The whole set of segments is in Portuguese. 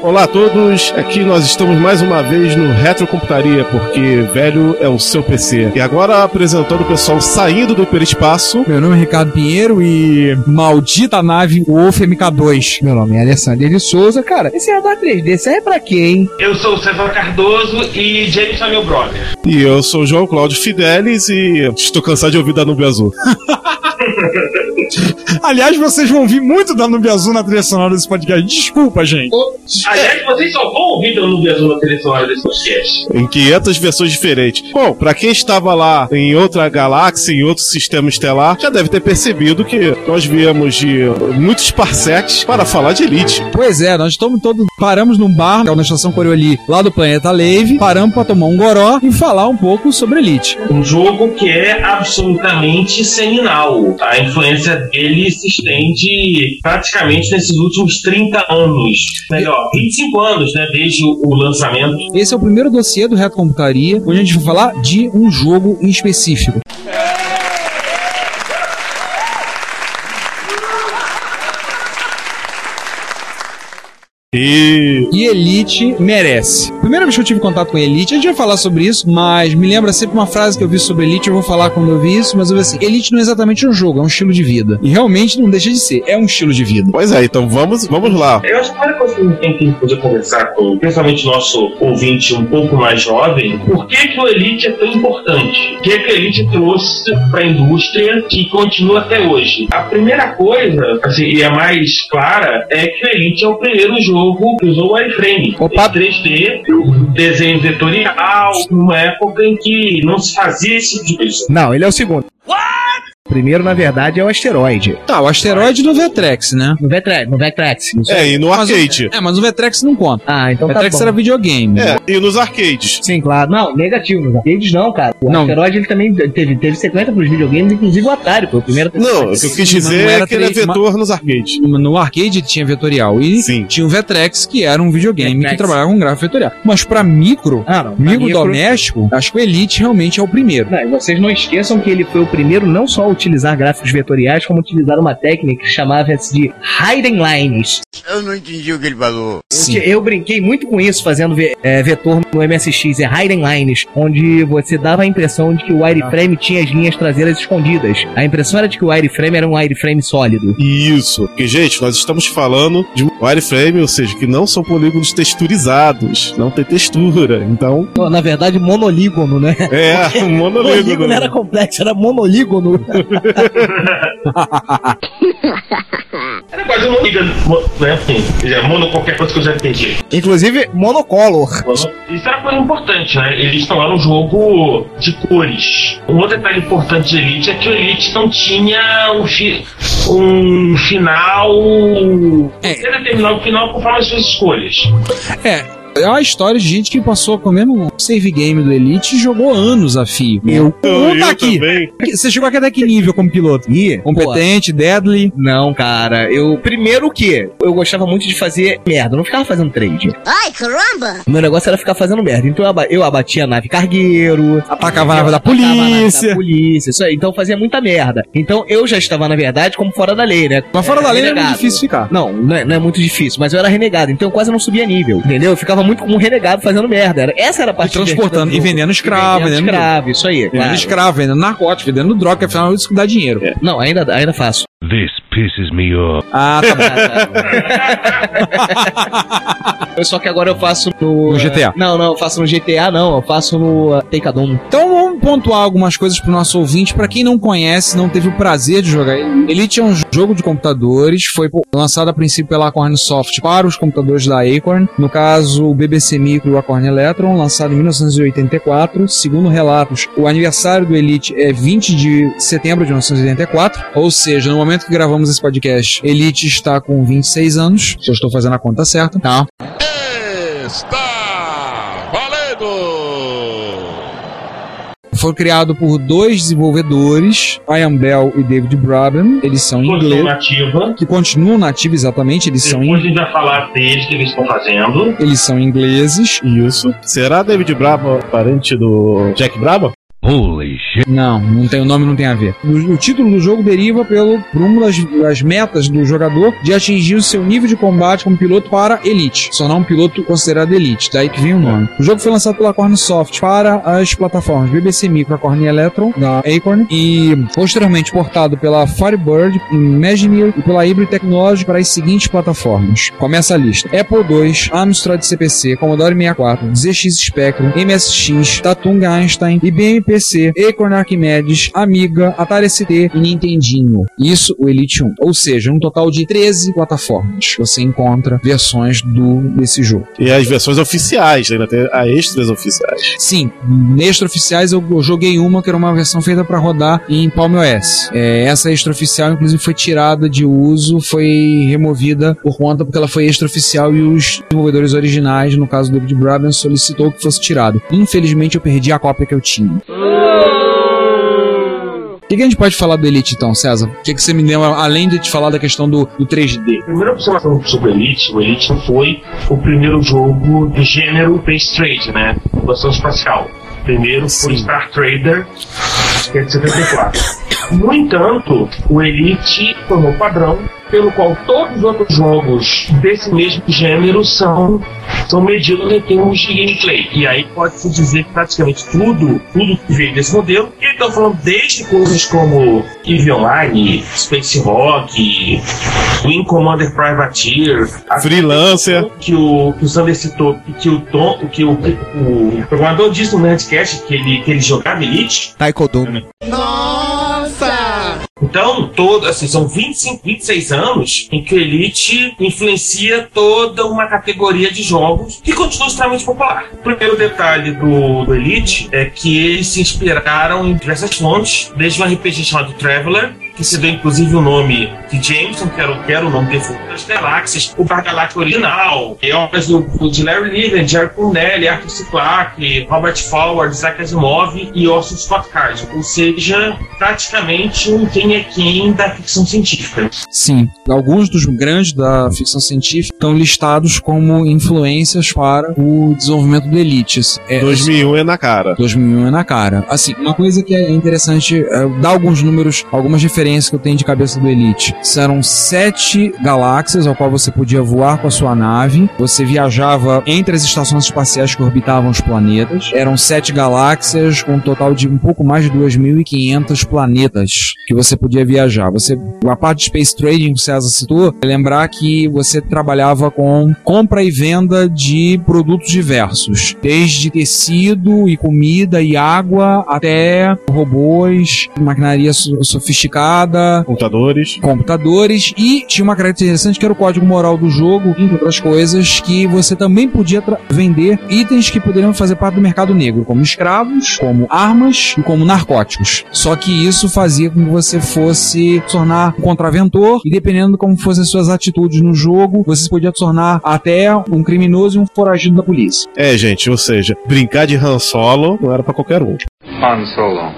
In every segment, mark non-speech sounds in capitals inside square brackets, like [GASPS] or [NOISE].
Olá a todos, aqui nós estamos mais uma vez no Retrocomputaria, porque velho é o seu PC. E agora apresentando o pessoal saindo do hiperespaço. Meu nome é Ricardo Pinheiro e maldita nave Wolf MK2. Meu nome é Alessandro de Souza. Cara, esse radar 3D serve pra quê, hein? Eu sou o César Cardoso e James é meu brother. E eu sou o João Cláudio Fidelis e estou cansado de ouvir da Nube Azul. [LAUGHS] [LAUGHS] Aliás, vocês vão ouvir muito da Nube Azul na trilha sonora desse podcast. Desculpa, gente. Aliás, vocês só vão ouvir da Nube Azul na trilha sonora desse podcast. em 500 versões diferentes. Bom, pra quem estava lá em outra galáxia, em outro sistema estelar, já deve ter percebido que nós viemos de muitos parsecs para falar de Elite. Pois é, nós estamos todos. Paramos num bar, que é na estação Corioli, lá do planeta Lave. Paramos pra tomar um goró e falar um pouco sobre Elite. Um jogo que é absolutamente seminal. A influência dele se estende praticamente nesses últimos 30 anos. Melhor, 25 anos, né? Desde o o lançamento. Esse é o primeiro dossiê do Reto Computaria, onde a gente vai falar de um jogo em específico. E E Elite merece. Primeira vez que eu tive contato com Elite, a gente vai falar sobre isso, mas me lembra sempre uma frase que eu vi sobre Elite, eu vou falar quando eu vi isso, mas eu vi assim, Elite não é exatamente um jogo, é um estilo de vida. E realmente não deixa de ser, é um estilo de vida. pois é, então vamos, vamos lá. Eu acho que a primeira coisa que a gente tem que poder conversar com, principalmente nosso ouvinte um pouco mais jovem, por que, que o Elite é tão importante? O que, que o Elite trouxe para a indústria que continua até hoje? A primeira coisa, assim, e a mais clara, é que o Elite é o primeiro jogo que usou o wireframe. Opa. Em 3D, desenho vetorial, numa época em que não se fazia esse tipo de coisa. Não, ele é o segundo. O primeiro, na verdade, é o asteroide. Tá, o asteroide no Vectrex, né? No Vectrex, no Vectrex. não sei. É, e no Mas o- arcade. é, mas o Vectrex não conta. Ah, então o tá Vectrex bom. era videogame. É, e nos arcades. Sim, claro. Não, negativo. Nos arcades não, cara. O Não. asteroide, ele também teve, teve sequência pros videogames, inclusive o Atari, foi o primeiro. Não, o que eu quis dizer Não era é que ele é vetor nos arcades. No arcade tinha vetorial e Sim. tinha o Vectrex, que era um videogame Vectrex. que trabalhava com gráfico vetorial. Mas pra micro, Ah, não. pra micro, micro- doméstico, acho que o Elite realmente é o primeiro. Não, e vocês não esqueçam que ele foi o primeiro não só a utilizar gráficos vetoriais, como utilizar uma técnica que chamava-se de hidden lines. Eu não entendi o que ele falou. Sim. Eu, eu brinquei muito com isso fazendo ve- é, vetor no MSX, é hidden lines, onde você dava a impressão de que o wireframe tinha as linhas traseiras escondidas. A impressão era de que o wireframe era um wireframe sólido. Isso. Porque, gente, nós estamos falando de um wireframe, ou seja, que não são polígonos texturizados. Não tem textura. Então, Na verdade, monolígono, né? é [LAUGHS] monolígono. Monolígono era complexo, era monolígono. [LAUGHS] Era quase uma liga, né? Assim, mono qualquer coisa que eu já entendi. Inclusive, monocolor. Isso era coisa importante, né? Eles não era um jogo de cores. Um outro detalhe importante de Elite é que o Elite não tinha um, fi- um final. É. Você determinar o final conforme as suas escolhas. É. É uma história de gente que passou comendo um save game do Elite e jogou anos a fio. Eu. Eu, Conta eu aqui. também. Você chegou até que nível como piloto? Ih, Competente, deadly. Não, cara, eu. Primeiro o quê? Eu gostava muito de fazer merda, eu não ficava fazendo trade. Ai, caramba! O meu negócio era ficar fazendo merda. Então eu, aba- eu abatia a nave cargueiro, Atacava a nave da polícia. da polícia, isso aí. Então eu fazia muita merda. Então eu já estava, na verdade, como fora da lei, né? Mas fora Era da lei é muito renegado. difícil ficar. Não, não é, não é muito difícil, mas eu era renegado, então eu quase não subia nível, entendeu? Eu ficava muito como um renegado fazendo merda. Era, essa era a E parte transportando, e do jogo. vendendo escravo, E vendendo. escravo, isso aí. Vendendo claro. escravo, vendendo narcótico, vendendo droga, afinal isso que dá dinheiro. Não, ainda, ainda faço. This pisses me off. Ah, tá bom. [LAUGHS] Só que agora eu faço no. No GTA. Não, não, eu faço no GTA, não. Eu faço no uh, Takeadon. Então vamos pontuar algumas coisas pro nosso ouvinte. Pra quem não conhece, não teve o prazer de jogar ele. Elite é um jogo de computadores, foi lançado a princípio pela Acorn Soft para os computadores da Acorn. No caso, o BBC Micro e o Acorn Electron, lançado em 1984. Segundo relatos, o aniversário do Elite é 20 de setembro de 1984. Ou seja, no momento que gravamos esse podcast, Elite está com 26 anos. Se eu estou fazendo a conta certa, tá? Está valendo! Foi criado por dois desenvolvedores, Ian Bell e David Braben. Eles são ingleses, nativa. que continuam nativos exatamente. Eles são, Depois a gente vai falar deles, que eles estão fazendo. eles são ingleses. Isso. Será David Brabo parente do Jack Brabo? Holy shit. Não, não tem o nome, não tem a ver. O, o título do jogo deriva pelo por uma das, das metas do jogador de atingir o seu nível de combate como piloto para Elite, só não um piloto considerado Elite, daí que vem o nome. O jogo foi lançado pela Acorn Soft para as plataformas BBC Micro, Acorn Electron da Acorn e posteriormente portado pela Firebird, Imagineer e pela Hybrid Technology para as seguintes plataformas. Começa a lista: Apple II, Amstrad CPC, Commodore 64, ZX Spectrum, MSX, Tatung Einstein, IBM PC, Acorn Archimedes, Amiga, Atari ST e Nintendinho. Isso o Elite 1. Ou seja, um total de 13 plataformas. Você encontra versões do desse jogo. E as versões oficiais, ainda tem as extras oficiais. Sim, extra-oficiais eu, eu joguei uma que era uma versão feita para rodar em Palm OS. É, essa extra-oficial, inclusive, foi tirada de uso, foi removida por conta porque ela foi extra-oficial e os desenvolvedores originais, no caso do David Braben, solicitou que fosse tirado. Infelizmente, eu perdi a cópia que eu tinha. O que, que a gente pode falar do Elite então, César? O que, que você me lembra, além de te falar da questão do, do 3D? Primeira observação sobre o Elite, o Elite foi o primeiro jogo do gênero Space Trade, né? Exploração espacial. Primeiro foi Star Trader, que é de 74. No entanto, o Elite formou padrão pelo qual todos os outros jogos desse mesmo gênero são, são medidos em termos de gameplay. E aí pode-se dizer que praticamente tudo, tudo que veio desse modelo. E estão falando desde coisas como EVE Online, Space Rock, Wing Commander Privateer, Freelancer. que o, que o Sander citou, que o Tom, que o, o programador disse no Nerdcast que ele, que ele jogava Elite. Taekwondo. Então, todo, assim, são 25, 26 anos em que Elite influencia toda uma categoria de jogos que continua extremamente popular. O primeiro detalhe do, do Elite é que eles se inspiraram em diversas fontes, desde um RPG chamado Traveler, que se deu inclusive o nome de Jameson, que era, o- que era o nome defunto das galáxias, o Galáctico original, e obras do, de Larry Niven, Jerry Purnell, Arthur C. Clarke, Robert Forward, Isaac Asimov e Orson Scott Card. Ou seja, praticamente um quem é quem da ficção científica. Sim, alguns dos grandes da ficção científica estão listados como influências para o desenvolvimento do Elite. É, 2001 é na cara. 2001 é na cara. Assim, uma coisa que é interessante é dar alguns números, algumas referências que eu tenho de cabeça do Elite. Serão sete galáxias ao qual você podia voar com a sua nave. Você viajava entre as estações espaciais que orbitavam os planetas. Eram sete galáxias com um total de um pouco mais de 2.500 planetas que você podia viajar. Você, a parte de Space Trading que o César citou, é lembrar que você trabalhava com compra e venda de produtos diversos, desde tecido e comida e água até robôs, maquinaria so- sofisticada, Computadores. computadores e tinha uma característica interessante que era o código moral do jogo, entre outras coisas, que você também podia vender itens que poderiam fazer parte do mercado negro, como escravos, como armas e como narcóticos. Só que isso fazia com que você fosse se tornar um contraventor e dependendo de como fossem as suas atitudes no jogo, você se podia tornar até um criminoso e um foragido da polícia. É, gente, ou seja, brincar de Han Solo não era pra qualquer um. Han Solo.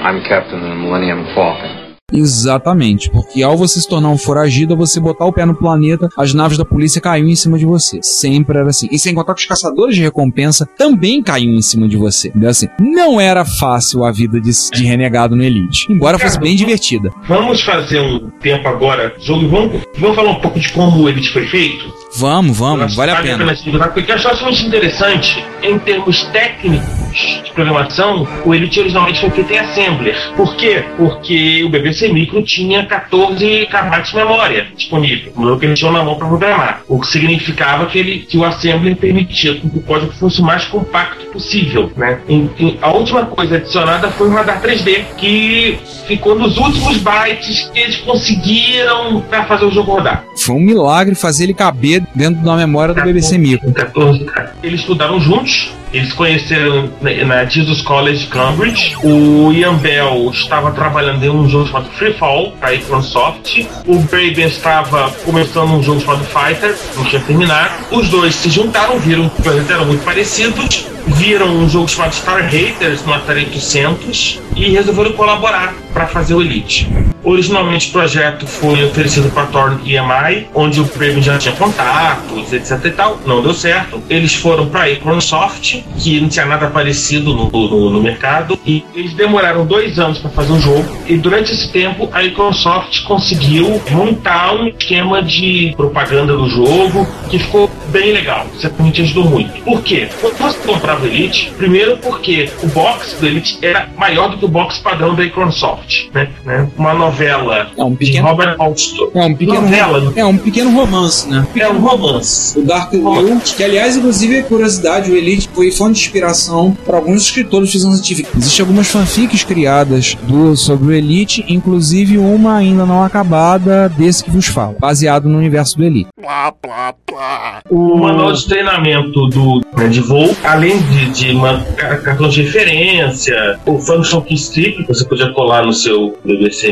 I'm captain of the Millennium Falcon. Exatamente, porque ao você se tornar um foragido, você botar o pé no planeta, as naves da polícia caíam em cima de você. Sempre era assim. E sem contar que os caçadores de recompensa também caíam em cima de você. Entendeu? Assim, não era fácil a vida de, de renegado no Elite, embora fosse bem divertida. Vamos fazer um tempo agora, jogo, vamos, vamos falar um pouco de como o Elite foi feito? Vamos, vamos, vale a pena. Porque eu acho bastante interessante, em termos técnicos de programação, o Elite originalmente foi feito em Assembler. Por quê? Porque o BBC Micro tinha 14 KB de memória disponível, o que eles tinham na mão para programar. O que significava que, ele, que o Assembler permitia que o código fosse o mais compacto possível. Né? Em- em- a última coisa adicionada foi o radar 3D, que ficou nos últimos bytes que eles conseguiram para fazer o jogo rodar. Foi um milagre fazer ele caber dentro da memória do BBC Micro. 14, cara. Eles estudaram juntos, eles conheceram na, na Jesus College de Cambridge. O Ian Bell estava trabalhando em um jogo chamado Free Fall, para Microsoft. O Braben estava começando um jogo chamado Fighter, não tinha terminado. Os dois se juntaram, viram que eram muito parecidos, viram um jogo chamado Star Haters no Atari 800 e resolveram colaborar para fazer o Elite. Originalmente o projeto foi oferecido para Torn EMI, onde o Braven já tinha contatos, etc e tal. Não deu certo. Eles foram para a Microsoft, que não tinha nada parecido no, no, no mercado, e eles demoraram dois anos para fazer o jogo. E durante esse tempo a Microsoft conseguiu montar um esquema de propaganda do jogo que ficou bem legal. Certamente ajudou muito. Por quê? Quando você comprava Elite, primeiro porque o box do Elite era maior do que o box padrão da Microsoft, né? né? Uma novela É um de pequeno, Robert Alston. é um pequeno, novela, é um pequeno romance, né? é um romance. O Dark Will, que aliás, inclusive, é curiosidade, o Elite foi fonte de inspiração para alguns escritores de ficção científica. Existem algumas fanfics criadas do, sobre o Elite, inclusive uma ainda não acabada desse que vos falo, baseado no universo do Elite. O manual de treinamento do, né, de voo, além de, de uma ca- cartão de referência, o Function Key Strip, que você podia colar no seu BBC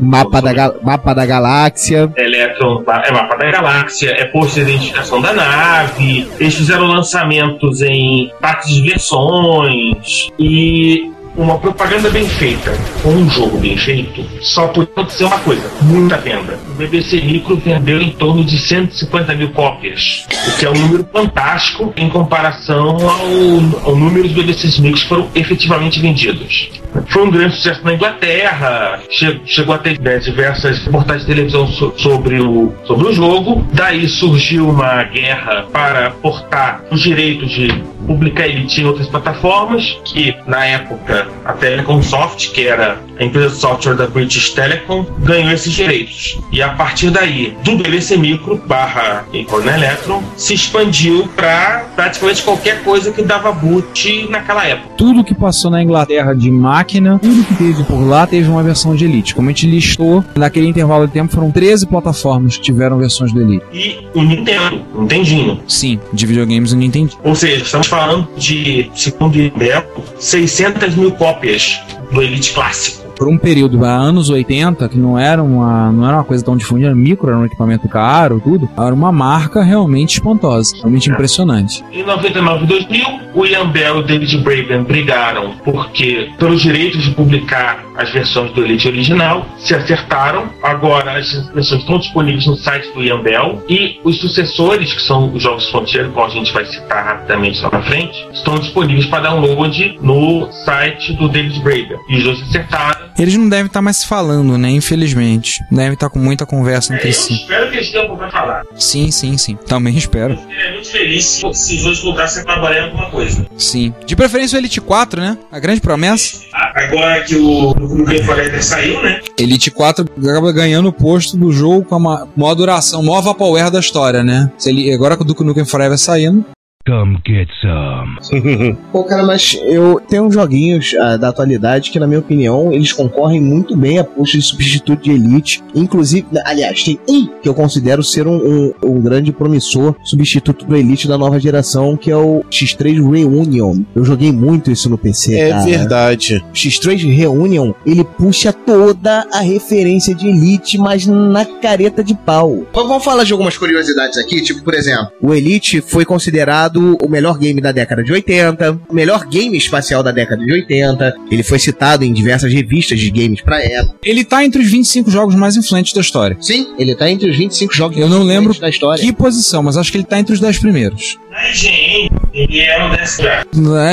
Mapa da, mapa da galáxia. Electron, é mapa da galáxia, é posto de identificação da nave. Eles fizeram lançamentos em partes de versões e uma propaganda bem feita com um jogo bem feito só pode acontecer uma coisa: muita venda. O BBC Micro vendeu em torno de 150 mil cópias, o que é um número fantástico em comparação ao, ao número de BBCs Micros que foram efetivamente vendidos. Foi um grande sucesso na Inglaterra, che- chegou a ter né, diversas reportagens de televisão so- sobre, o, sobre o jogo. Daí surgiu uma guerra para portar os direitos de publicar Elite em outras plataformas, que na época a Telecom Soft, que era a empresa de software da British Telecom, ganhou esses direitos. E a partir daí, do BBC Micro barra Acorn Electron, se expandiu para praticamente qualquer coisa que dava boot naquela época. Tudo que passou na Inglaterra de máquina, tudo que teve por lá teve uma versão de Elite. Como a gente listou, naquele intervalo de tempo foram 13 plataformas que tiveram versões do Elite. E o Nintendo, o Nintendinho. Sim, de videogames eu não entendi. Ou seja, estamos falando de, segundo o IBEL, 600 mil cópias do Elite clássico. Por um período, há anos 80, que não era uma, não era uma coisa tão difundida, micro, era um equipamento caro, tudo, era uma marca realmente espantosa, realmente impressionante. Em 99 e 2000, o Ian Bell e David Braben brigaram porque, pelos direitos de publicar as versões do Elite original, se acertaram. Agora as versões estão disponíveis no site do Ian Bell e os sucessores, que são os jogos Frontier, qual a gente vai citar rapidamente lá na frente, estão disponíveis para download no site do David Braben. E os dois acertaram. Eles não devem estar mais se falando, né? Infelizmente. Devem estar com muita conversa É, entre eu si. espero que eles tenham para falar. Sim, sim, sim. Também espero. Eu ficaria muito feliz se, se os dois voltassem a trabalhar em alguma coisa. Sim. De preferência o Elite 4, né? A grande promessa. Agora que o, Game Forever saiu, né? Elite 4 acaba ganhando o posto do jogo com a ma- maior duração, maior vaporware da história, né? Se ele, agora com o Duke Nukem Forever saindo, Come get some. [LAUGHS] Pô, cara, mas eu tenho uns joguinhos ah, da atualidade que, na minha opinião, eles concorrem muito bem a posto de substituto de Elite. Inclusive, aliás, tem um que eu considero ser um, um, um grande promissor substituto do Elite da nova geração, que é o X3 Reunion. Eu joguei muito isso no PC, É cara. verdade. X3 Reunion, ele puxa toda a referência de Elite, mas na careta de pau. Vamos falar de algumas curiosidades aqui, tipo, por exemplo, o Elite foi considerado considerado o melhor game da década de 80, o melhor game espacial da década de 80. Ele foi citado em diversas revistas de games pra época. Ele tá entre os 25 jogos mais influentes da história. Sim, ele tá entre os 25 jogos Eu não mais lembro influentes da história. que posição, mas acho que ele tá entre os 10 primeiros. Na IGN, ele é lugar.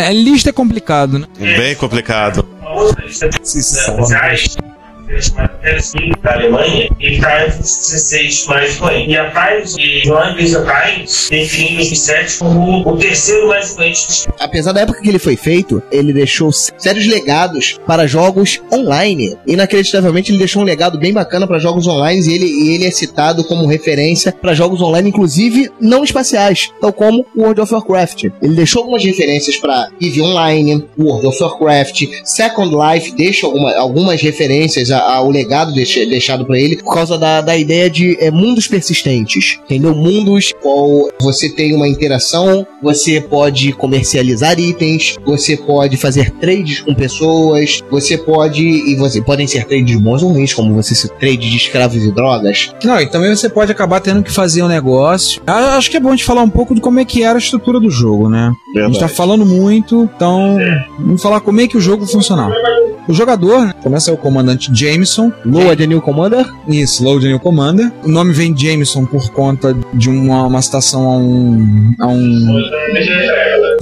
É, lista é complicado, né? Bem complicado. Uma outra lista oficiais, da Alemanha, ele está entre os 16 mais influentes. E a Times, e Joan Lisa Times, define o 27 como o terceiro mais influente Apesar da época que ele foi feito, ele deixou sérios legados para jogos online. Inacreditavelmente, ele deixou um legado bem bacana para jogos online e ele, e ele é citado como referência para jogos online, inclusive não espaciais, tal como World of Warcraft. Ele deixou algumas referências para EVE Online, World of Warcraft, Second Life, deixa alguma- algumas referências a- ao legado deixa- deixado para ele por causa da, da ideia de é, mundos persistentes, entendeu? Mundos qual você tem uma interação, você pode comercializar itens, você pode fazer trades com pessoas, você pode e você podem ser trades bons ou ruins, como você se trade de escravos e drogas. Não, e também você pode acabar tendo que fazer um negócio. Ah, Acho que é bom a gente falar um pouco de como é que era a estrutura do jogo, né? A gente tá falando muito, então vamos falar como é que o jogo funcionava. O jogador, né, começa o comandante Jameson. Loa de New Commander? Isso, Load New Commander. O nome vem Jameson por conta de uma, uma citação a um. a um.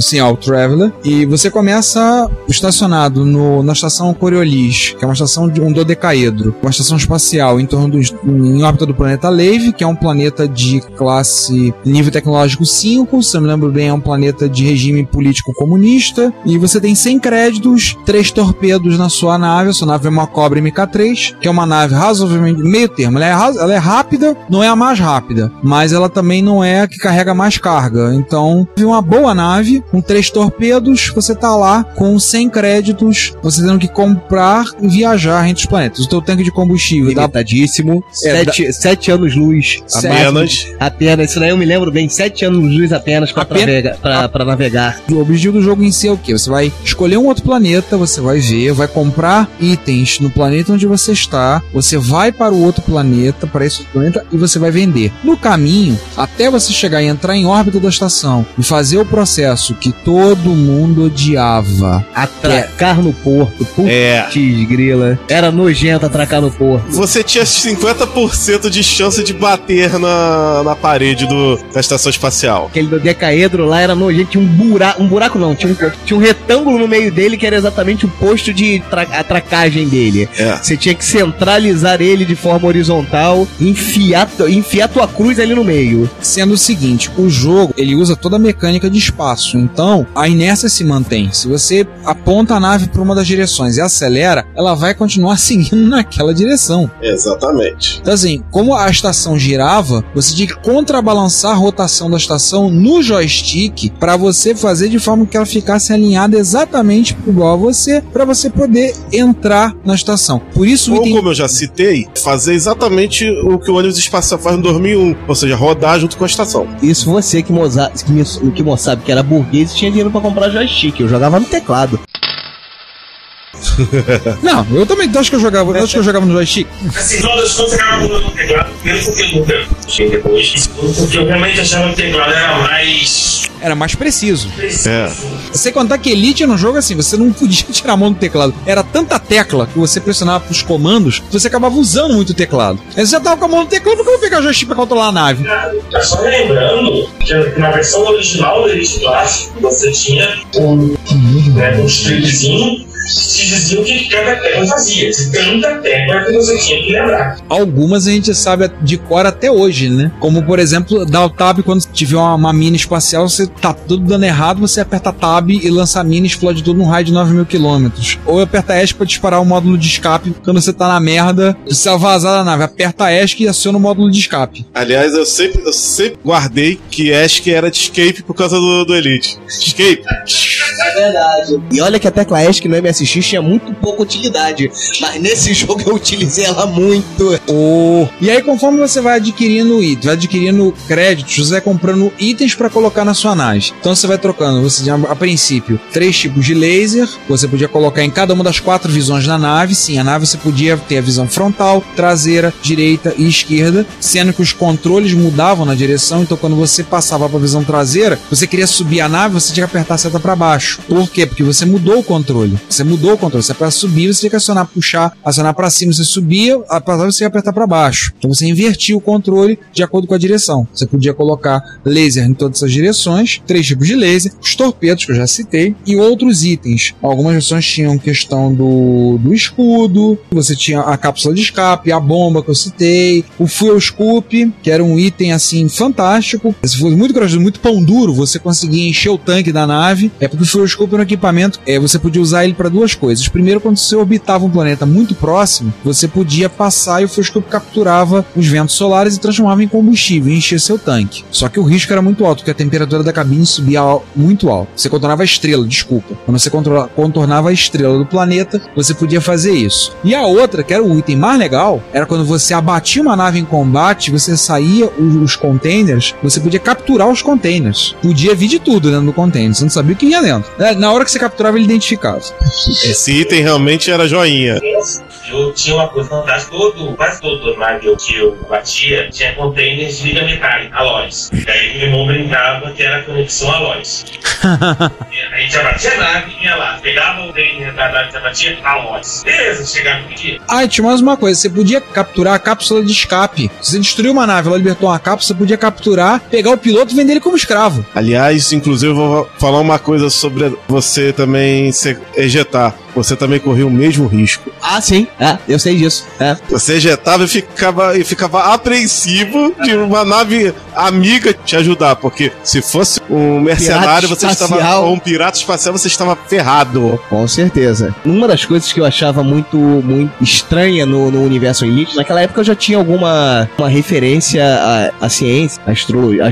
Sim, ao Traveler. E você começa estacionado no, na estação Coriolis, que é uma estação de um dodecaedro, uma estação espacial em torno dos, em órbita do planeta Lave, que é um planeta de classe nível tecnológico 5, se eu me lembro bem, é um planeta de regime político comunista. E você tem 100 créditos, três torpedos na sua nave. A sua nave é uma Cobra MK3, que é uma nave razoavelmente meio termo. Ela é, ela é rápida, não é a mais rápida, mas ela também não é a que carrega mais carga. Então, uma boa nave com três torpedos, você tá lá com 100 créditos, você tendo que comprar e viajar entre os planetas. O teu tanque de combustível dá Limitadíssimo. É, sete, sete anos luz. Apenas. Apenas. Isso daí eu me lembro bem. Sete anos luz apenas pra, Apenas- navega- pra, pra navegar. O objetivo do jogo em si é o quê? Você vai escolher um outro planeta, você vai ver, vai comprar itens no planeta onde você está, você vai para o outro planeta, para esse outro planeta, e você vai vender. No caminho, até você chegar e entrar em órbita da estação e fazer o processo que todo mundo odiava. Atracar no porto. Putz, É. grila. Era nojento atracar no porto. Você tinha 50% de chance de bater na, na parede do, da estação espacial. Aquele do decaedro lá era nojento. Tinha um buraco. Um buraco não. Tinha um, tinha um retângulo no meio dele que era exatamente o posto de tra- atracagem dele. É. Você tinha que centralizar ele de forma horizontal, enfiar, enfiar tua cruz ali no meio. Sendo o seguinte, o jogo ele usa toda a mecânica de espaço, então a inércia se mantém. Se você aponta a nave para uma das direções e acelera, ela vai continuar [LAUGHS] seguindo naquela direção. Exatamente. Então, assim, como a estação girava, você tinha que contrabalançar a rotação da estação no joystick para você fazer de forma que ela ficasse alinhada exatamente igual a você, para você poder entrar na estação. Por isso, o Ou item como eu já citei, fazer exatamente o que o ônibus espacial faz no 2001, ou seja, rodar junto com a estação. Isso você que, moza, que, me- que sabe que era burguês e tinha dinheiro pra comprar joystick. Eu jogava no teclado. [LAUGHS] Não, eu também acho que eu jogava, eu acho que eu jogava no joystick. Assim, no final das contas, eu acabava mudando o teclado. Primeiro porque eu nunca tinha depois. porque eu realmente achava que o teclado era mais. Era mais preciso. É. Você contar que Elite no jogo assim, você não podia [LAUGHS] tirar a mão do teclado. Era tanta tecla que você pressionava pros comandos, que você acabava usando muito o teclado. Aí você já tava com a mão no teclado, por que eu vou pegar o joystick pra controlar a nave? Tá só lembrando que na versão original do Elite Clássico, você tinha um, né, um stripzinho que dizia o que cada tecla fazia. De tanta tecla que você tinha que lembrar. Algumas a gente sabe de cor até hoje, né? Como, por exemplo, dar o tab quando tiver uma, uma mina espacial, você tá tudo dando errado, você aperta tab e lança a mina e explode tudo num raio de 9 mil quilômetros. Ou aperta ESC pra disparar o módulo de escape quando você tá na merda, precisa vazar da nave. Aperta ESC e aciona o módulo de escape. Aliás, eu sempre, eu sempre guardei que Ask era de escape por causa do, do Elite. Escape. É verdade. E olha que a tecla ESC no MSX tinha muito pouca utilidade. Mas nesse [LAUGHS] jogo eu utilizei ela muito. Oh. E aí, conforme você vai adquirindo itens, vai adquirindo créditos, você vai comprando itens para colocar na sua nave. Então você vai trocando, você tinha a princípio três tipos de laser, você podia colocar em cada uma das quatro visões da nave. Sim, a nave você podia ter a visão frontal, traseira, direita e esquerda, sendo que os controles mudavam na direção. Então quando você passava para a visão traseira, você queria subir a nave, você tinha que apertar a seta para baixo. Por quê? Porque você mudou o controle. Você mudou o controle. Você para subir, você tinha que acionar, puxar, acionar para cima, você subia, para você ia apertar para baixo. Então você invertia o controle de acordo com a direção. Você podia colocar laser em todas as direções, três tipos de laser, os torpedos que eu já citei e outros itens. Algumas versões tinham questão do, do escudo, você tinha a cápsula de escape, a bomba que eu citei, o fuel scoop, que era um item assim fantástico. Se fosse muito corajoso, muito pão duro, você conseguia encher o tanque da nave. É porque o fuel scoop era um equipamento, é, você podia usar ele para duas coisas. Primeiro, quando você orbitava um planeta muito próximo, você podia passar e o scoop capturava os ventos solares e transformava em combustível e enchia seu tanque. Só que o risco era muito alto, porque a temperatura da cabine subia muito alto. Você contornava a estrela, desculpa. Quando você contornava a estrela do planeta, você podia fazer isso. E a outra, que era o item mais legal, era quando você abatia uma nave em combate, você saía os, os containers, você podia capturar os containers. Podia vir de tudo dentro do container, você não sabia o que ia dentro. É, Na hora que você capturava, ele identificava. Esse item realmente era joinha. Eu tinha uma coisa fantástica, todo, quase todo navio que eu batia tinha containers de liga metálica, alóis. E aí meu irmão brincava que era conexão alóis. E [LAUGHS] a gente já batia a nave e ia lá, pegava o container da nave, já batia alóis. Beleza, chegava no dia. Ah, e tinha mais uma coisa: você podia capturar a cápsula de escape. Se você destruiu uma nave, ela libertou uma cápsula, você podia capturar, pegar o piloto e vender ele como escravo. Aliás, inclusive, eu vou falar uma coisa sobre você também se ejetar. Você também corria o mesmo risco. Ah, sim. É, eu sei disso. É. Você ejetava e ficava, e ficava apreensivo de uma nave amiga te ajudar, porque se fosse um mercenário, você espacial. estava. Ou um pirata espacial, você estava ferrado. Com certeza. Uma das coisas que eu achava muito, muito estranha no, no universo Elite, naquela época eu já tinha alguma uma referência à, à ciência, à astrologia.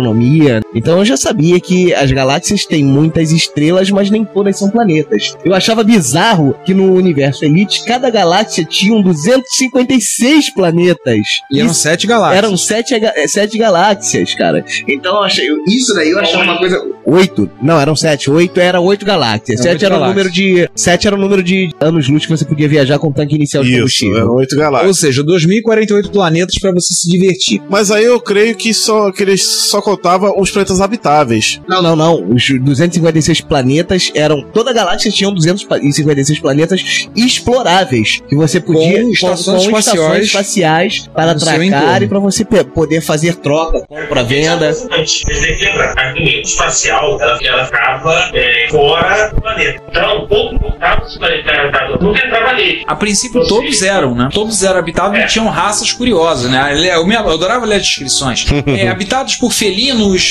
Astronomia, então eu já sabia que as galáxias têm muitas estrelas, mas nem todas são planetas. Eu achava bizarro que no universo Elite cada galáxia tinha um 256 planetas. E eram Isso- sete galáxias. Eram sete, eh, sete galáxias, cara. Então eu achei, isso daí eu achava uma coisa. Oito? Não, eram sete. Oito era oito galáxias. Eram sete oito era o galáxias. número de. Sete era o número de anos-luz que você podia viajar com o tanque inicial de Isso, combustível. eram oito Ou galáxias. seja, 2048 planetas pra você se divertir. Mas aí eu creio que, só, que eles só contavam os planetas habitáveis. Não, não, não. Os 256 planetas eram. Toda a galáxia tinha 256 planetas exploráveis. Que você podia. Com estações estações espaciais espaciais para no seu atracar e para você poder fazer troca, compra, venda. Vocês têm que lembrar, a mente espacial, ela, ela ficava é, fora do planeta. Então, pouco importava se o planeta era habitado, nunca entrava nele. A princípio todos eram, né? Todos eram habitáveis e tinham raças curiosas, né? Eu, me- eu adorava ler as descrições. [LAUGHS] É, habitados por felinos,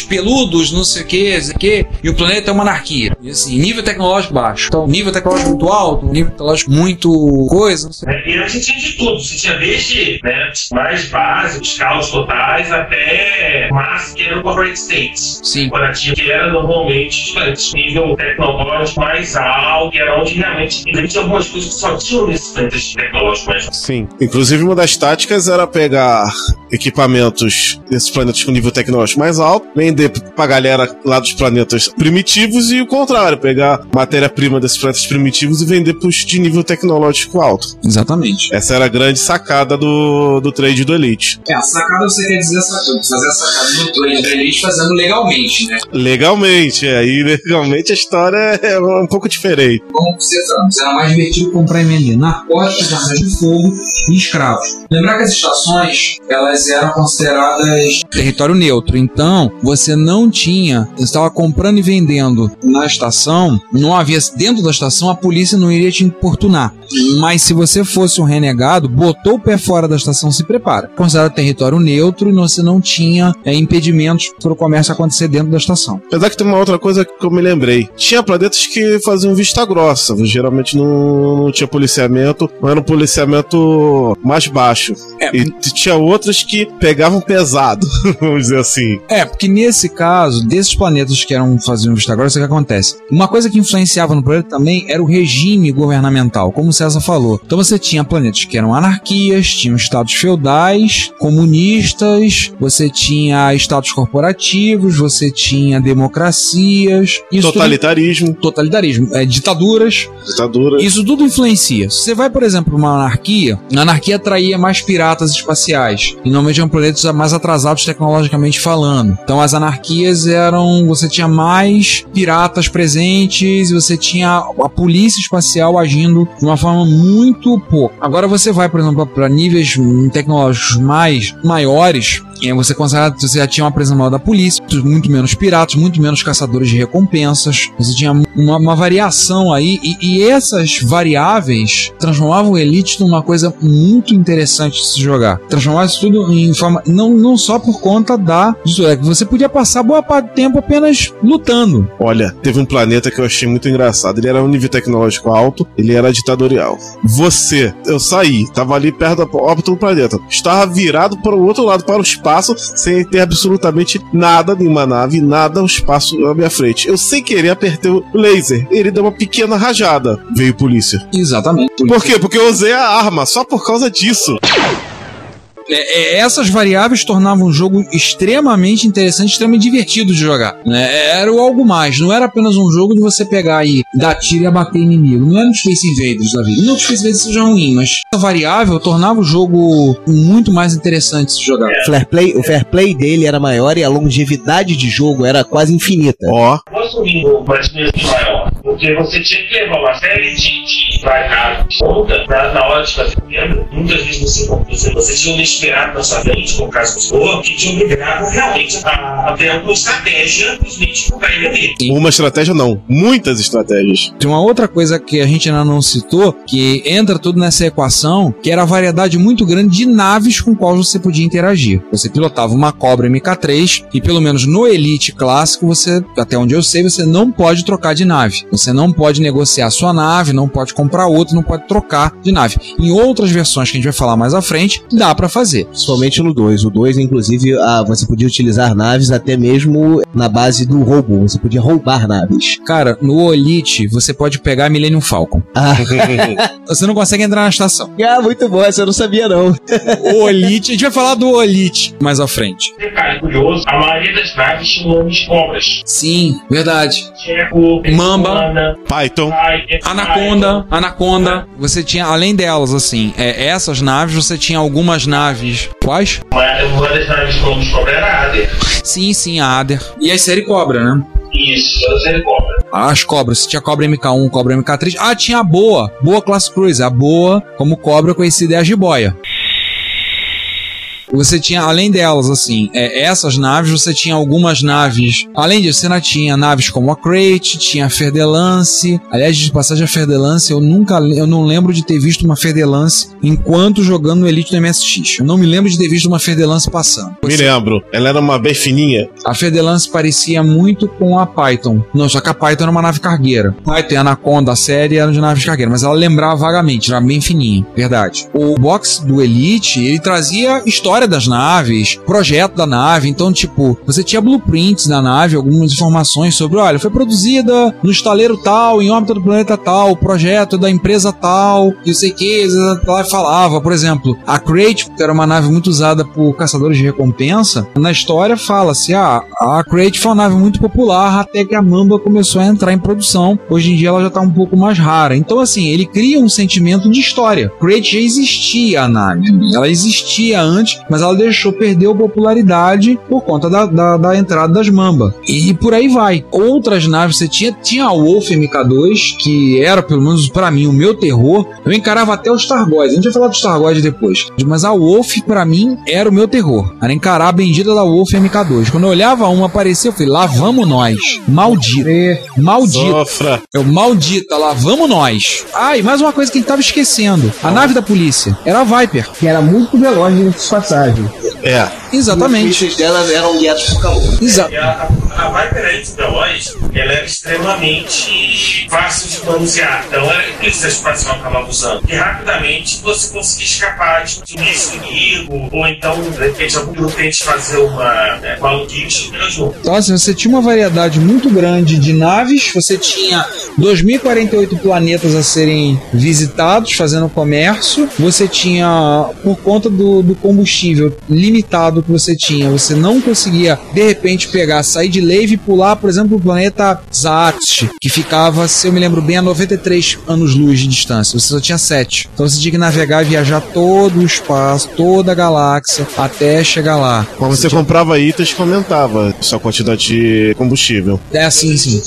peludos, não sei o que, não sei o que, e o planeta é uma anarquia. E assim, nível tecnológico baixo. Então, nível tecnológico muito alto, nível tecnológico muito coisa, não sei. E a gente tinha de tudo. Você tinha desde né, mais básicos, caos totais, até massa, que era o Corporate States. Sim. Corporativo, que era normalmente diferente, nível tecnológico mais alto, que era onde realmente existiam algumas coisas que só tinham nesses planetas tecnológicos mais altos. Sim. Inclusive, uma das táticas era pegar equipamentos desses planetas com nível tecnológico mais alto, vender pra galera lá dos planetas primitivos e o contrário, pegar matéria-prima desses planetas primitivos e vender pros de nível tecnológico alto. Exatamente. Essa era a grande sacada do, do trade do Elite. É, a sacada você quer dizer essa coisa, fazer a sacada do trade da elite fazendo legalmente, né? Legalmente, é, aí legalmente a história é um pouco diferente. Como você falou, era mais divertido comprar e vender narcóticos, armas de fogo e escravos. Lembrar que as estações, elas eram consideradas Território neutro. Então, você não tinha. Você estava comprando e vendendo na estação. Não havia. Dentro da estação, a polícia não iria te importunar. Mas se você fosse um renegado, botou o pé fora da estação, se prepara. Considerado território neutro e você não tinha é, impedimentos para o comércio acontecer dentro da estação. Apesar que tem uma outra coisa que eu me lembrei. Tinha planetas que faziam vista grossa. Geralmente não, não tinha policiamento, mas era um policiamento mais baixo. E t- tinha outros que pegavam pesado, [LAUGHS] vamos dizer assim. É, porque nesse caso, desses planetas que eram faziam vista grossa, o que acontece? Uma coisa que influenciava no planeta também era o regime governamental, como o César falou. Então você tinha planetas que eram anarquias, tinham estados feudais, comunistas, você tinha estados corporativos, você tinha democracias. Isso tudo- Totalitarismo, totalitarismo, é, ditaduras. ditadura. Isso tudo influencia. Se você vai, por exemplo, para uma anarquia, a anarquia atraía mais piratas espaciais. E normalmente eram planetas mais atrasados tecnologicamente falando. Então as anarquias eram. Você tinha mais piratas presentes e você tinha a polícia espacial agindo de uma forma muito pouco. Agora você vai, por exemplo, para níveis tecnológicos mais maiores. E você considera você já tinha uma presença maior da polícia, muito menos piratas, muito menos caçadores de recompensas. Você tinha uma, uma variação aí, e, e essas variáveis transformavam o Elite numa coisa muito interessante de se jogar. Transformava isso tudo em forma. Não, não só por conta da. disso, Que você podia passar boa parte do tempo apenas lutando. Olha, teve um planeta que eu achei muito engraçado. Ele era um nível tecnológico alto, ele era ditatorial. Você, eu saí, tava ali perto da órbita do planeta, estava virado para o outro lado, para o espaço, sem ter absolutamente nada, nenhuma nave, nada, o espaço à minha frente. Eu, sem querer, apertei o laser. Ele deu uma pequena rajada. Veio polícia. Exatamente. Por quê? Porque eu usei a arma, só por causa disso. É, é, essas variáveis tornavam o jogo extremamente interessante, extremamente divertido de jogar. né? Era o algo mais, não era apenas um jogo de você pegar e dar tiro e abater inimigo. Não era um Space Invaders da vida. Não que Space Invaders seja ruim, mas essa variável tornava o jogo muito mais interessante de se jogar. Fair play, o fair play dele era maior e a longevidade de jogo era quase infinita. Ó, despesa maior, porque você tinha que levar uma série de, de variáveis de conta na, na hora de fazer venda. Muitas vezes você, você, você tinha um inesperado na sua frente, como o caso do Spor, que te obrigava realmente a, a ter uma estratégia dos bichos para vender. uma estratégia não, muitas estratégias. Tem uma outra coisa que a gente ainda não citou, que entra tudo nessa equação, que era a variedade muito grande de naves com quais você podia interagir. Você pilotava uma Cobra MK3 e pelo menos no Elite clássico, você, até onde eu sei, você não pode trocar de nave. Você não pode negociar sua nave, não pode comprar outra, não pode trocar de nave. Em outras versões que a gente vai falar mais à frente, dá pra fazer. Principalmente no 2. O 2, inclusive, ah, você podia utilizar naves até mesmo na base do roubo. Você podia roubar naves. Cara, no Elite, você pode pegar a Millennium Falcon. Ah, [LAUGHS] Você não consegue entrar na estação. ah muito bom. Essa eu não sabia, não. O Elite, a gente vai falar do Elite mais à frente. Detalhe curioso, a maioria das naves tinha nomes cobras. Sim, verdade. Checo, Mamba. Persona, Python. Anaconda, Anaconda. Você tinha, além delas, assim, é, essas naves, você tinha algumas naves. Quais? Uma, das naves com nomes cobra era a Ader. Sim, sim, a Ader. E a série Cobra, né? Isso, todas cobra. As cobras. Tinha Cobra MK1, Cobra MK3. Ah, tinha a Boa. Boa Class Cruiser. A Boa, como Cobra, conhecida é a jiboia. Você tinha, além delas, assim, é, essas naves, você tinha algumas naves. Além disso, você ainda tinha naves como a Crate, tinha a Ferdelance. Aliás, de passagem a Ferdelance, eu nunca, eu não lembro de ter visto uma Ferdelance enquanto jogando no Elite do MSX. Eu não me lembro de ter visto uma Ferdelance passando. Me lembro. Ela era uma bem fininha. A Ferdelance parecia muito com a Python. Não, só que a Python era uma nave cargueira. Python e a Anaconda, a série eram de naves cargueiras, mas ela lembrava vagamente, era bem fininha. Verdade. O box do Elite, ele trazia história das naves, projeto da nave. Então, tipo, você tinha blueprints da nave, algumas informações sobre, olha, foi produzida no estaleiro tal, em órbita do planeta tal, o projeto da empresa tal, e sei que, ela falava, por exemplo, a Crate, que era uma nave muito usada por caçadores de recompensa, na história fala-se, ah, a Crate foi uma nave muito popular até que a Mamba começou a entrar em produção. Hoje em dia ela já tá um pouco mais rara. Então, assim, ele cria um sentimento de história. Crate já existia a nave. Ela existia antes, mas ela deixou, perdeu popularidade por conta da, da, da entrada das Mamba. E, por aí vai. Outras naves você tinha, tinha a Wolf MK2, que era, pelo menos para mim, o meu terror. Eu encarava até os Targoids. A gente vai falar dos Targoids depois. Mas a Wolf, para mim, era o meu terror. Era encarar a bendita da Wolf MK2. Quando eu olhava uma aparecer, eu falei, lá vamos nós. Maldito. Maldito. Sofra. Eu, maldita, lá vamos nós. Ah, e mais uma coisa que a gente tava esquecendo. A nave da polícia era a Viper. Que era muito veloz de É. Exatamente. Os dela eram guiados por calor. Exato. A, a Viper Elite Veloz, ela era extremamente fácil de manusear. Então era isso que a espacial acabava usando. E rapidamente você conseguia escapar de um inimigo, ou então, de repente, algum grupo tente fazer uma né, maluquice e junto. Então, assim, você tinha uma variedade muito grande de naves, você tinha 2048 planetas a serem visitados, fazendo comércio, você tinha, por conta do, do combustível limitado que você tinha, você não conseguia, de repente, pegar, sair de Lave e pular, por exemplo, o planeta Zaxt, que ficava, se eu me lembro bem, a 93 anos-luz de distância. Você só tinha 7. Então você tinha que navegar e viajar todo o espaço, toda a galáxia, até chegar lá. Quando você comprava itens, comentava sua quantidade de combustível. É assim, sim.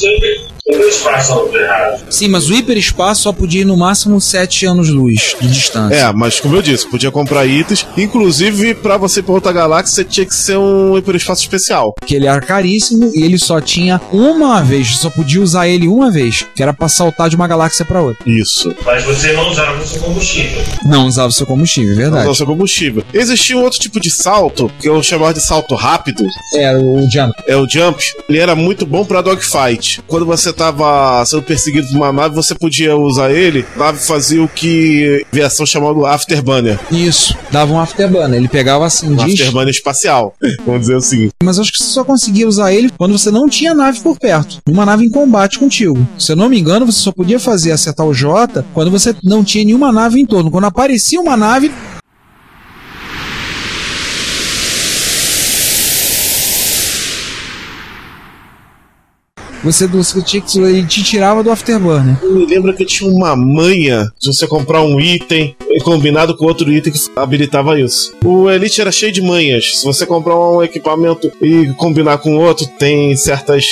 Sempre sempre espaço não errado. Sim, mas o hiperespaço só podia ir no máximo 7 anos-luz de distância. É, mas como eu disse, podia comprar itens. Inclusive, pra você ir pra outra galáxia, você tinha que ser um hiperespaço especial. Que ele era caríssimo e ele só tinha uma vez, só podia usar ele uma vez, que era pra saltar de uma galáxia pra outra. Isso. Mas você não usava o seu combustível. Não usava o seu combustível, é verdade. Não, seu combustível. Existia um outro tipo de salto, que eu chamava de salto rápido, Era o Jump. é o jump. Ele era muito bom pra dogfight. Quando você tava sendo perseguido por uma nave, você podia usar ele. A nave fazia o que a aviação chamava Afterburner. Isso, dava um afterburner. Ele pegava assim, Um diz, Afterburner espacial. [LAUGHS] Vamos dizer assim. mas acho que você só conseguia usar ele quando você não tinha nave por perto. Uma nave em combate contigo. Se eu não me engano, você só podia fazer acertar o J quando você não tinha nenhuma nave em torno. Quando aparecia uma nave, você, você tinha que ele te tirava do afterburner. Eu me lembro que tinha uma manha de você comprar um item combinado com outro item que habilitava isso. O Elite era cheio de manhas. Se você comprar um equipamento e combinar com outro, tem certos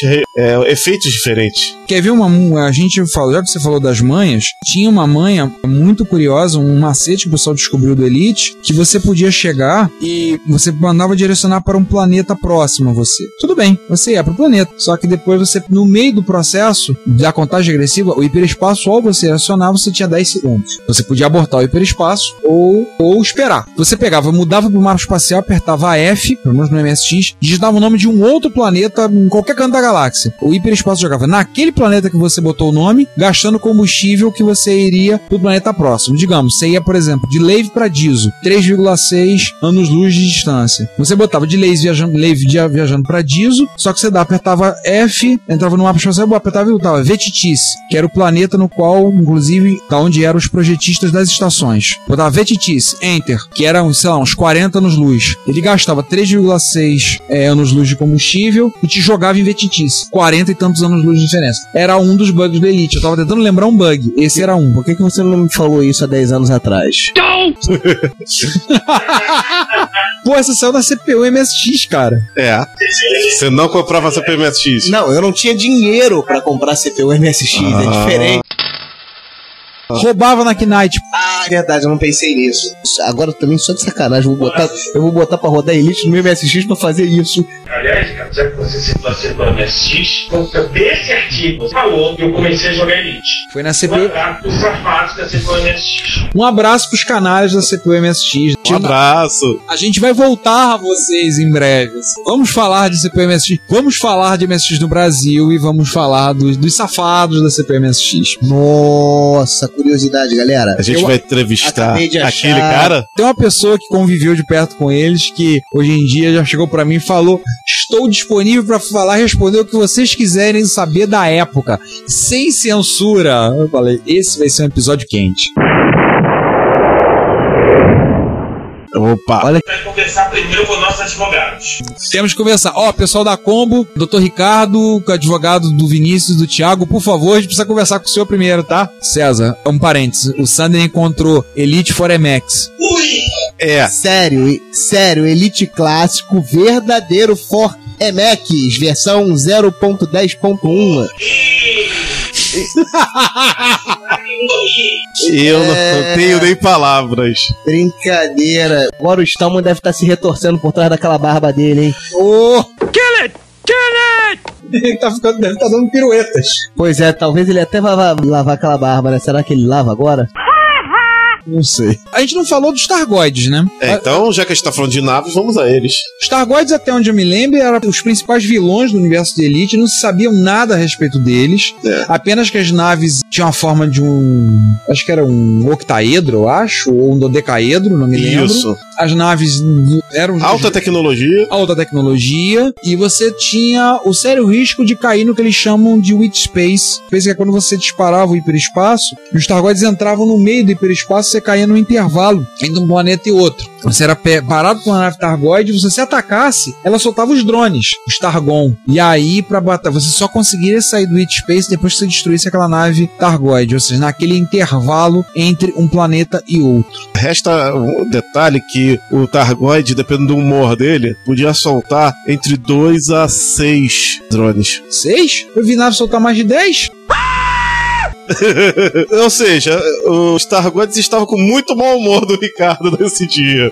efeitos diferentes. Quer ver uma. A gente falou, já que você falou das manhas, tinha uma manha muito curiosa, um macete que o pessoal descobriu do Elite, que você podia chegar e você mandava direcionar para um planeta próximo a você. Tudo bem, você ia para o planeta. Só que depois você, no meio do processo da contagem regressiva, o hiperespaço, ao você acionar, você tinha 10 segundos. Você podia abortar o hiperespaço ou, ou esperar. Você pegava, mudava para o mapa espacial, apertava F, pelo menos no MSX, digitava o nome de um outro planeta em qualquer canto da galáxia. O hiperespaço jogava naquele planeta que você botou o nome, gastando combustível que você iria pro planeta próximo. Digamos, você ia, por exemplo, de Lave para Dizo, 3,6 anos-luz de distância. Você botava de Lave viajando, viajando para Dizo, só que você dá, apertava F, entrava no mapa espacial, apertava e botava Vetitice, que era o planeta no qual, inclusive, da onde eram os projetistas das estações. Botava Vetitice, Enter, que era, uns, sei lá, uns 40 anos-luz. Ele gastava 3,6 é, anos-luz de combustível e te jogava em Vetitice. 40 e tantos anos-luz de diferença. Era um dos bugs do Elite. Eu tava tentando lembrar um bug. Esse era um. Por que, que você não me falou isso há 10 anos atrás? [LAUGHS] Pô, essa saiu da CPU MSX, cara. É. Você não comprava essa PMSX. Não, eu não tinha dinheiro pra comprar CPU MSX, é Ah. diferente. Roubava na Knight. Ah, é verdade, eu não pensei nisso. Agora também só de sacanagem, eu vou botar, eu vou botar pra rodar Elite no meu MSX pra fazer isso. Aliás, cara, já que você citou a setor MSX, desse artigo você falou que eu comecei a jogar Elite. Foi na Um CPU. abraço pros safados da MSX. Um abraço pros canais da CPU MSX. Um abraço. A gente vai voltar a vocês em breve. Vamos falar de CPU MSX. Vamos falar de MSX no Brasil e vamos falar dos, dos safados da CPU MSX. Nossa, curiosidade, galera. A gente Eu vai entrevistar achar- aquele cara. Tem uma pessoa que conviveu de perto com eles que hoje em dia já chegou pra mim e falou: Estou disponível pra falar e responder o que vocês quiserem saber da época, sem censura. Eu falei: Esse vai ser um episódio quente. Opa. Olha Vai conversar primeiro com nossos advogados. Temos que conversar. Ó, pessoal da Combo, Dr. Ricardo, advogado do Vinícius, do Thiago, por favor, a gente precisa conversar com o senhor primeiro, tá? César, um parênteses. O Sander encontrou Elite for MX. É. Sério, sério, Elite Clássico verdadeiro for MX, versão 0.10.1. Eu não, É. tenho nem palavras. Brincadeira. Agora o Stallman deve estar se retorcendo por trás daquela barba dele, hein? Ô! Kill it! Kill it! Ele tá ficando, deve estar dando piruetas. Pois é, talvez ele até vá vá lavar aquela barba, né? Será que ele lava agora? Não sei. A gente não falou dos Targoids, né? É, então, já que a gente tá falando de naves, vamos a eles. Os Targoids, até onde eu me lembro, eram os principais vilões do universo de Elite, não se sabiam nada a respeito deles. É. Apenas que as naves tinham a forma de um. Acho que era um octaedro, eu acho, ou um dodecaedro, não me lembro. Isso. As naves eram. Alta tecnologia. alta tecnologia e você tinha o sério risco de cair no que eles chamam de wit space. Space que é quando você disparava o hiperespaço e os Targoids entravam no meio do hiperespaço e você caía no intervalo entre um planeta e outro. Você era parado com uma nave Targoid, se você atacasse, ela soltava os drones, os Targon. E aí, pra bater, você só conseguiria sair do wit space depois que você destruísse aquela nave Targoid, ou seja, naquele intervalo entre um planeta e outro. Resta um detalhe que o Targoid, dependendo do humor dele, podia soltar entre 2 a 6 drones. Seis? Eu vi nave soltar mais de 10? [LAUGHS] Ou seja, os Targoids estavam com muito mau humor do Ricardo nesse dia.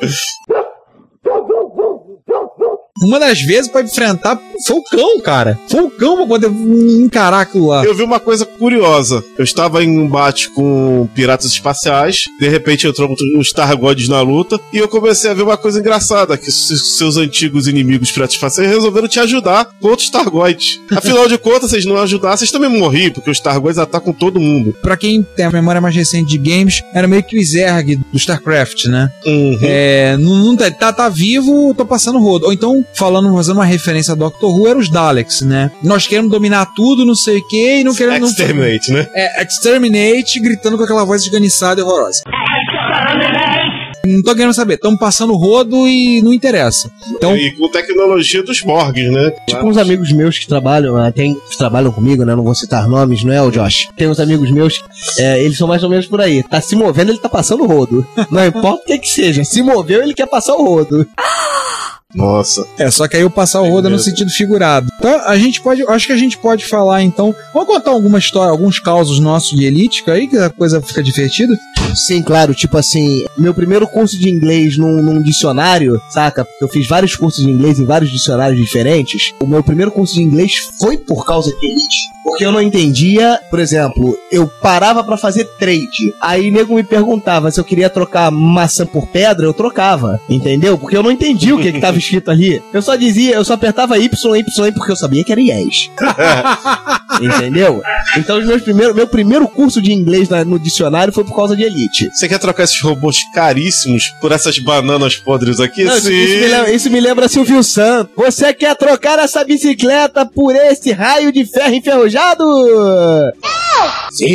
Uma das vezes pra enfrentar Falcão, cara. Falcão pra poder encarar aquilo lá. Eu vi uma coisa curiosa. Eu estava em um embate com piratas espaciais, de repente entrou os Targoids na luta, e eu comecei a ver uma coisa engraçada: que se- seus antigos inimigos piratas espaciais resolveram te ajudar contra os Targoids. Afinal de contas, vocês não ajudassem, vocês também morriam, porque os Targoids atacam todo mundo. Pra quem tem a memória mais recente de games, era meio que o Zerg do StarCraft, né? Uhum. É, não, não tá, tá, tá vivo, tô passando rodo. Ou então, falando, fazendo uma referência a Doctor Who, eram os Daleks, né? Nós queremos dominar tudo, não sei o que, e não queremos. não- Exterminate, né? É, exterminate, gritando com aquela voz esganiçada e horrorosa. Não tô querendo saber, estamos passando rodo e não interessa. Então, E com tecnologia dos Morgs, né? Tipo uns amigos meus que trabalham, né, tem, que trabalham comigo, né? Não vou citar nomes, não é, o Josh? Tem uns amigos meus, é, eles são mais ou menos por aí. Tá se movendo, ele tá passando o rodo. Não importa o que que seja, se moveu, ele quer passar o rodo. [GASPS] Nossa. É, só que aí eu passar o roda no sentido figurado. Então, a gente pode, acho que a gente pode falar então. Vamos contar alguma história, alguns causos nossos de elítica aí, que a coisa fica divertida? Sim, claro, tipo assim, meu primeiro curso de inglês num, num dicionário, saca? Eu fiz vários cursos de inglês em vários dicionários diferentes. O meu primeiro curso de inglês foi por causa de elite. Porque eu não entendia, por exemplo, eu parava pra fazer trade. Aí nego me perguntava se eu queria trocar maçã por pedra, eu trocava. Entendeu? Porque eu não entendia o que que tava escrito ali. Eu só dizia, eu só apertava Y, Y, porque eu sabia que era yes. [LAUGHS] Entendeu? Então, meus primeiros, meu primeiro curso de inglês na- no dicionário foi por causa de elite. Você quer trocar esses robôs caríssimos por essas bananas podres aqui? Não, isso, Sim. isso me lembra, isso me lembra Silvio Santos. Você quer trocar essa bicicleta por esse raio de ferro enferrujado? Sim!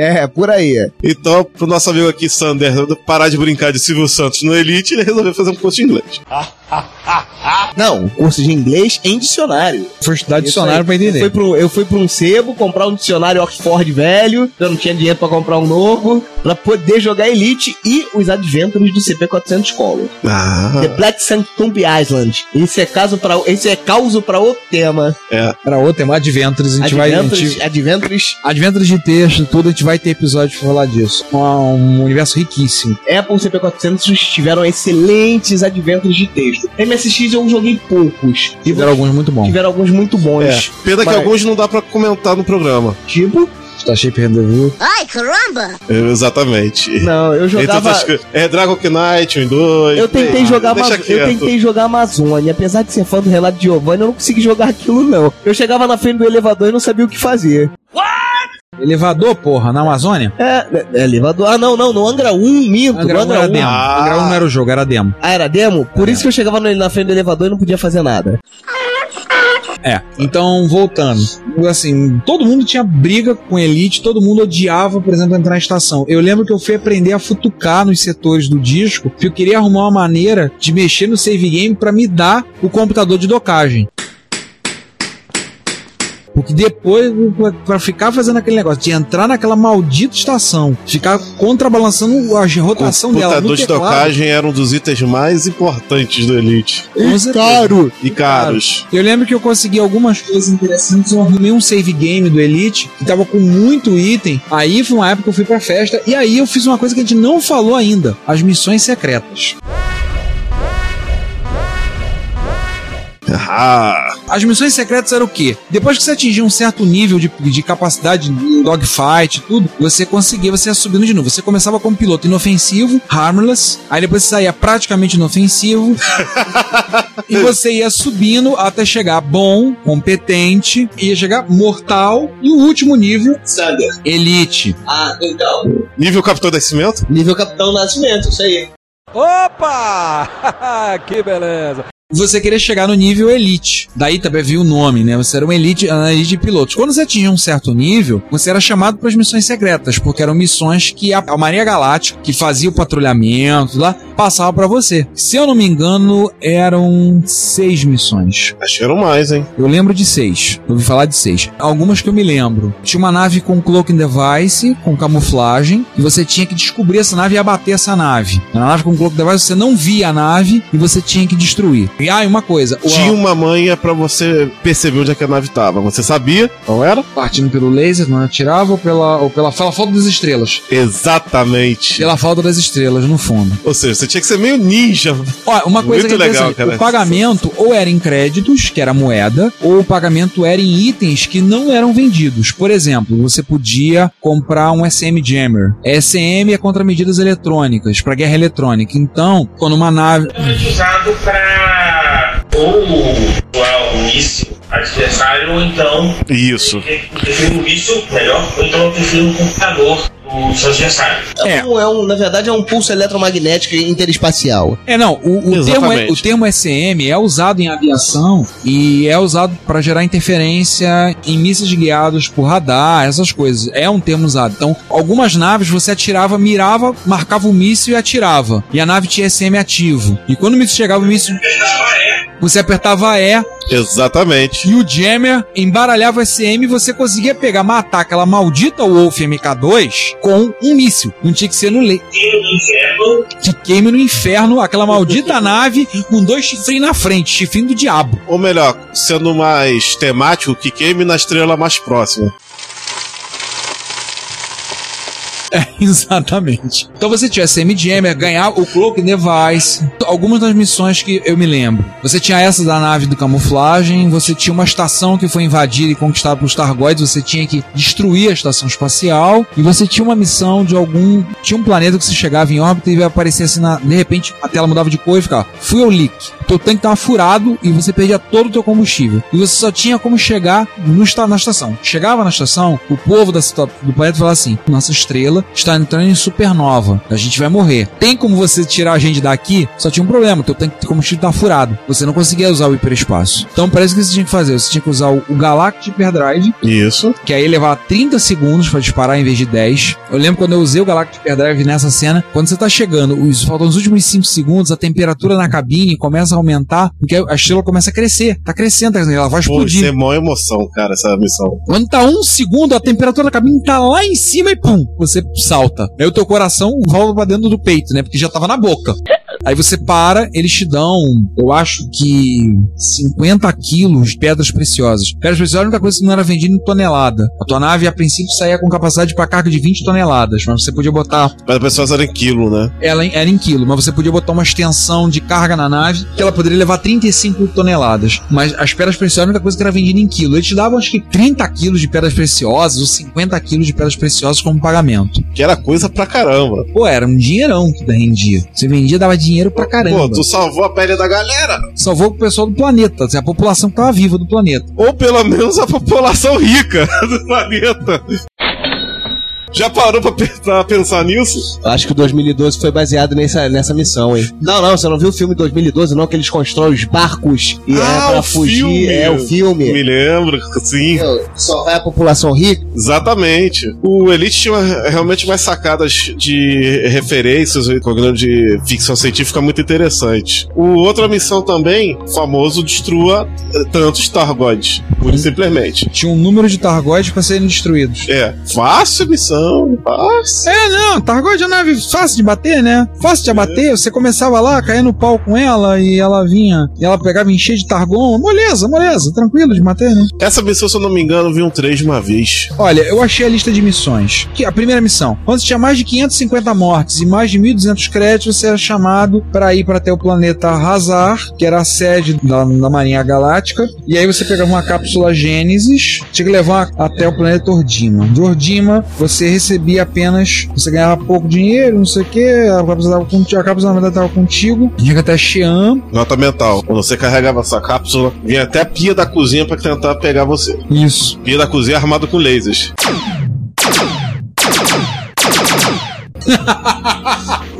É, por aí. Então, pro nosso amigo aqui, Sander, parar de brincar de Silvio Santos no Elite, ele resolveu fazer um curso de inglês. [LAUGHS] Não, curso de inglês em dicionário. Foi estudar Isso dicionário aí. pra entender. Eu fui, pro, eu fui pra um sebo comprar um dicionário Oxford velho, eu não tinha dinheiro pra comprar um novo, pra poder jogar Elite e os Adventures do CP400 Color. Ah, The Black Sanctum Island. Esse é caso para esse é causo pra outro tema. é. Era outro tema, Adventures. A gente vai. A Adventures, gente, Adventures Adventures de texto, tudo, a gente vai ter episódio pra falar disso. Um, um universo riquíssimo. Apple CP400 tiveram excelentes adventures de texto. MSX eu joguei poucos. E Tiveram alguns muito bons. tiveram alguns muito bons. É. Pena que Mas- alguns não dá pra comentar no programa. Tipo, Starship Rendezvous. Ai, caramba! É, Exatamente. não, eu jogava. outras. É Dragon Knight, 1 e 2. Eu tentei jogar deixa Amazo- eu tentei jogar Amazônia, apesar de ser fã do relato de Giovanni, eu não consegui jogar aquilo não. Eu chegava na frente do elevador e não sabia o que fazer. Elevador, porra, na Amazônia? É, é, é elevador. Ah, não, não, no Angra 1, minto, no Angra 1 Angra era 1. demo. Ah. Angra 1 não era o jogo, era demo. Ah, era demo? Por isso que eu chegava no- na frente do elevador e não podia fazer nada. É, então voltando. Assim, todo mundo tinha briga com Elite, todo mundo odiava, por exemplo, entrar na estação. Eu lembro que eu fui aprender a futucar nos setores do disco, porque eu queria arrumar uma maneira de mexer no save game pra me dar o computador de docagem. Porque depois, pra- pra ficar fazendo aquele negócio de entrar naquela maldita estação, ficar contrabalançando a rotação dela. Computador no de teclado, docagem era um dos itens mais importantes do Elite. com certeza. Caro! E caros. Eu lembro que eu consegui algumas coisas interessantes. Eu arrumei um save game do Elite que tava com muito item. Aí foi uma época que eu fui pra festa. E aí eu fiz uma coisa que a gente não falou ainda: as missões secretas. Ah, As missões secretas eram o quê? Depois que você atingia um certo nível de, de capacidade de dogfight e tudo, você conseguia, você ia subindo de novo. Você começava como piloto inofensivo, harmless, aí depois você saía praticamente inofensivo, [LAUGHS] e você ia subindo até chegar bom, competente, ia chegar mortal, e o último nível, Saga. elite. Ah, então. Nível Capitão Nascimento? Nível Capitão Nascimento, isso aí. Opa! [LAUGHS] que beleza. Você queria chegar no nível elite. Daí também viu o nome, né? Você era um elite, uma elite de pilotos. Quando você atingia um certo nível, você era chamado para as missões secretas, porque eram missões que a a Marinha Galáctica, que fazia o patrulhamento lá, passava para você. Se eu não me engano, eram seis missões. Acho que eram mais, hein? Eu lembro de seis. Eu ouvi falar de seis. Algumas que eu me lembro. Tinha uma nave com cloaking device, com camuflagem, e você tinha que descobrir essa nave e abater essa nave. Na nave com cloaking device, você não via a nave e você tinha que destruir. E ah, e uma coisa. o- Tinha uma manha pra você perceber onde é que a nave tava. Você sabia qual era? Partindo pelo laser, não atirava ou pela, ou pela, pela falta das estrelas? Exatamente. Pela falta das estrelas, no fundo. Ou seja, você tinha que ser meio ninja. Ó, uma coisa Muito que é legal, cara. o pagamento ou era em créditos, que era moeda, ou o pagamento era em itens que não eram vendidos. Por exemplo, você podia comprar um SM Jammer. SM é contra medidas eletrônicas, para guerra eletrônica. Então, quando uma nave usado pra ou voar um míssil adversário, ou então Isso. defender um míssil melhor, ou então defender um computador do seu adversário. É. Um, é um, na verdade, é um pulso eletromagnético interespacial. É, não, o, o, termo, Exatamente. o termo SM é usado em aviação e é usado para gerar interferência em mísseis guiados por radar, essas coisas. É um termo usado. Então, algumas naves você atirava, mirava, marcava o míssil e atirava. E a nave tinha SM ativo. E quando o míssil chegava, o míssil. Você apertava E Exatamente. e o Jammer embaralhava o SM e você conseguia pegar, matar aquela maldita Wolf MK2 com um míssil. Não tinha que ser no le no inferno, que queime no inferno aquela maldita nave com dois chifrinhos na frente, chifrinho do diabo. Ou melhor, sendo mais temático, que queime na estrela mais próxima. [LAUGHS] É, exatamente. Então você tinha Jammer, ganhar o Cloak Device, algumas das missões que eu me lembro. Você tinha essa da nave do camuflagem, você tinha uma estação que foi invadida e conquistada pelos Targoids, você tinha que destruir a estação espacial, e você tinha uma missão de algum. Tinha um planeta que você chegava em órbita e ia aparecer assim, na, de repente a tela mudava de cor e ficava Fuel Leak. Teu tanque tava furado e você perdia todo o teu combustível. E você só tinha como chegar no, na estação. Chegava na estação, o povo da, do planeta falava assim: nossa estrela está entrando em supernova. A gente vai morrer. Tem como você tirar a gente daqui? Só tinha um problema: teu tanque de combustível tá furado. Você não conseguia usar o hiperespaço. Então parece que você tinha que fazer. Você tinha que usar o, o Galactic Hyperdrive, Isso. que aí levava 30 segundos pra disparar em vez de 10. Eu lembro quando eu usei o Galactic Hyperdrive nessa cena, quando você tá chegando, os, faltam os últimos 5 segundos, a temperatura na cabine começa a aumentar, porque a estrela começa a crescer. Tá crescendo, tá- ela vai Pô, explodir. isso é mó emoção, cara, essa missão. Quando tá um segundo, a temperatura da cabine tá lá em cima e pum, você salta. Aí o teu coração volta pra dentro do peito, né? Porque já tava na boca. Aí você para, eles te dão, eu acho que 50 quilos de pedras preciosas. Pedras preciosas é a única coisa que não era vendida em tonelada. A tua nave, a princípio, saía com capacidade para carga de 20 toneladas, mas você podia botar Mas as pessoas eram em quilo, né? ela era em quilo, mas você podia botar uma extensão de carga na nave que ela poderia levar 35 toneladas. Mas as pedras preciosas era a única coisa que era vendida em quilo. Eles te davam acho que 30 quilos de pedras preciosas ou 50 quilos de pedras preciosas como pagamento. Que era coisa pra caramba. Pô, era um dinheirão que rendia. Você vendia, dava dinheiro pra caramba. Pô, tu salvou a pele da galera. Salvou o pessoal do planeta, assim, a população que tava viva do planeta. Ou pelo menos a população rica [LAUGHS] do planeta. Já parou pra, pra pensar nisso? Acho que o 2012 foi baseado nessa, nessa missão, hein? Não, não, você não viu o filme 2012, não? Que eles constroem os barcos e Ah, é pra o fugir. filme. É o filme. Me lembro, sim. Só vai a população rica. Exatamente. O Elite tinha realmente umas sacadas de referências, um programa de ficção científica muito interessante. O outra missão também, famoso, destrua eh, tantos Targoids, pura e simplesmente. Tinha um número de Targoides pra serem destruídos. É, fácil missão. Não, nossa. É, não, Targoid é uma nave fácil de bater, né? Fácil de abater. Você começava lá, caía no pau com ela e ela vinha. E ela pegava e enchia de Targon. Moleza, moleza. Tranquilo de bater, né? Essa missão, se eu não me engano, eu vi um 3 de uma vez. Olha, eu achei a lista de missões. Que a primeira missão, quando você tinha mais de 550 mortes e mais de 1.200 créditos, você era chamado para ir para até o planeta Hazar, que era a sede da, da Marinha Galáctica. E aí você pegava uma cápsula Gênesis, tinha que levar até o planeta Ordima. De Ordima, você recebia apenas, você ganhava pouco dinheiro, não sei o que, a cápsula, tava contigo, a cápsula na verdade estava contigo. Ir até Xi'an. Nota mental. Quando você carregava essa cápsula, vinha até a pia da cozinha pra tentar pegar você. Isso. Pia da cozinha armado com lasers.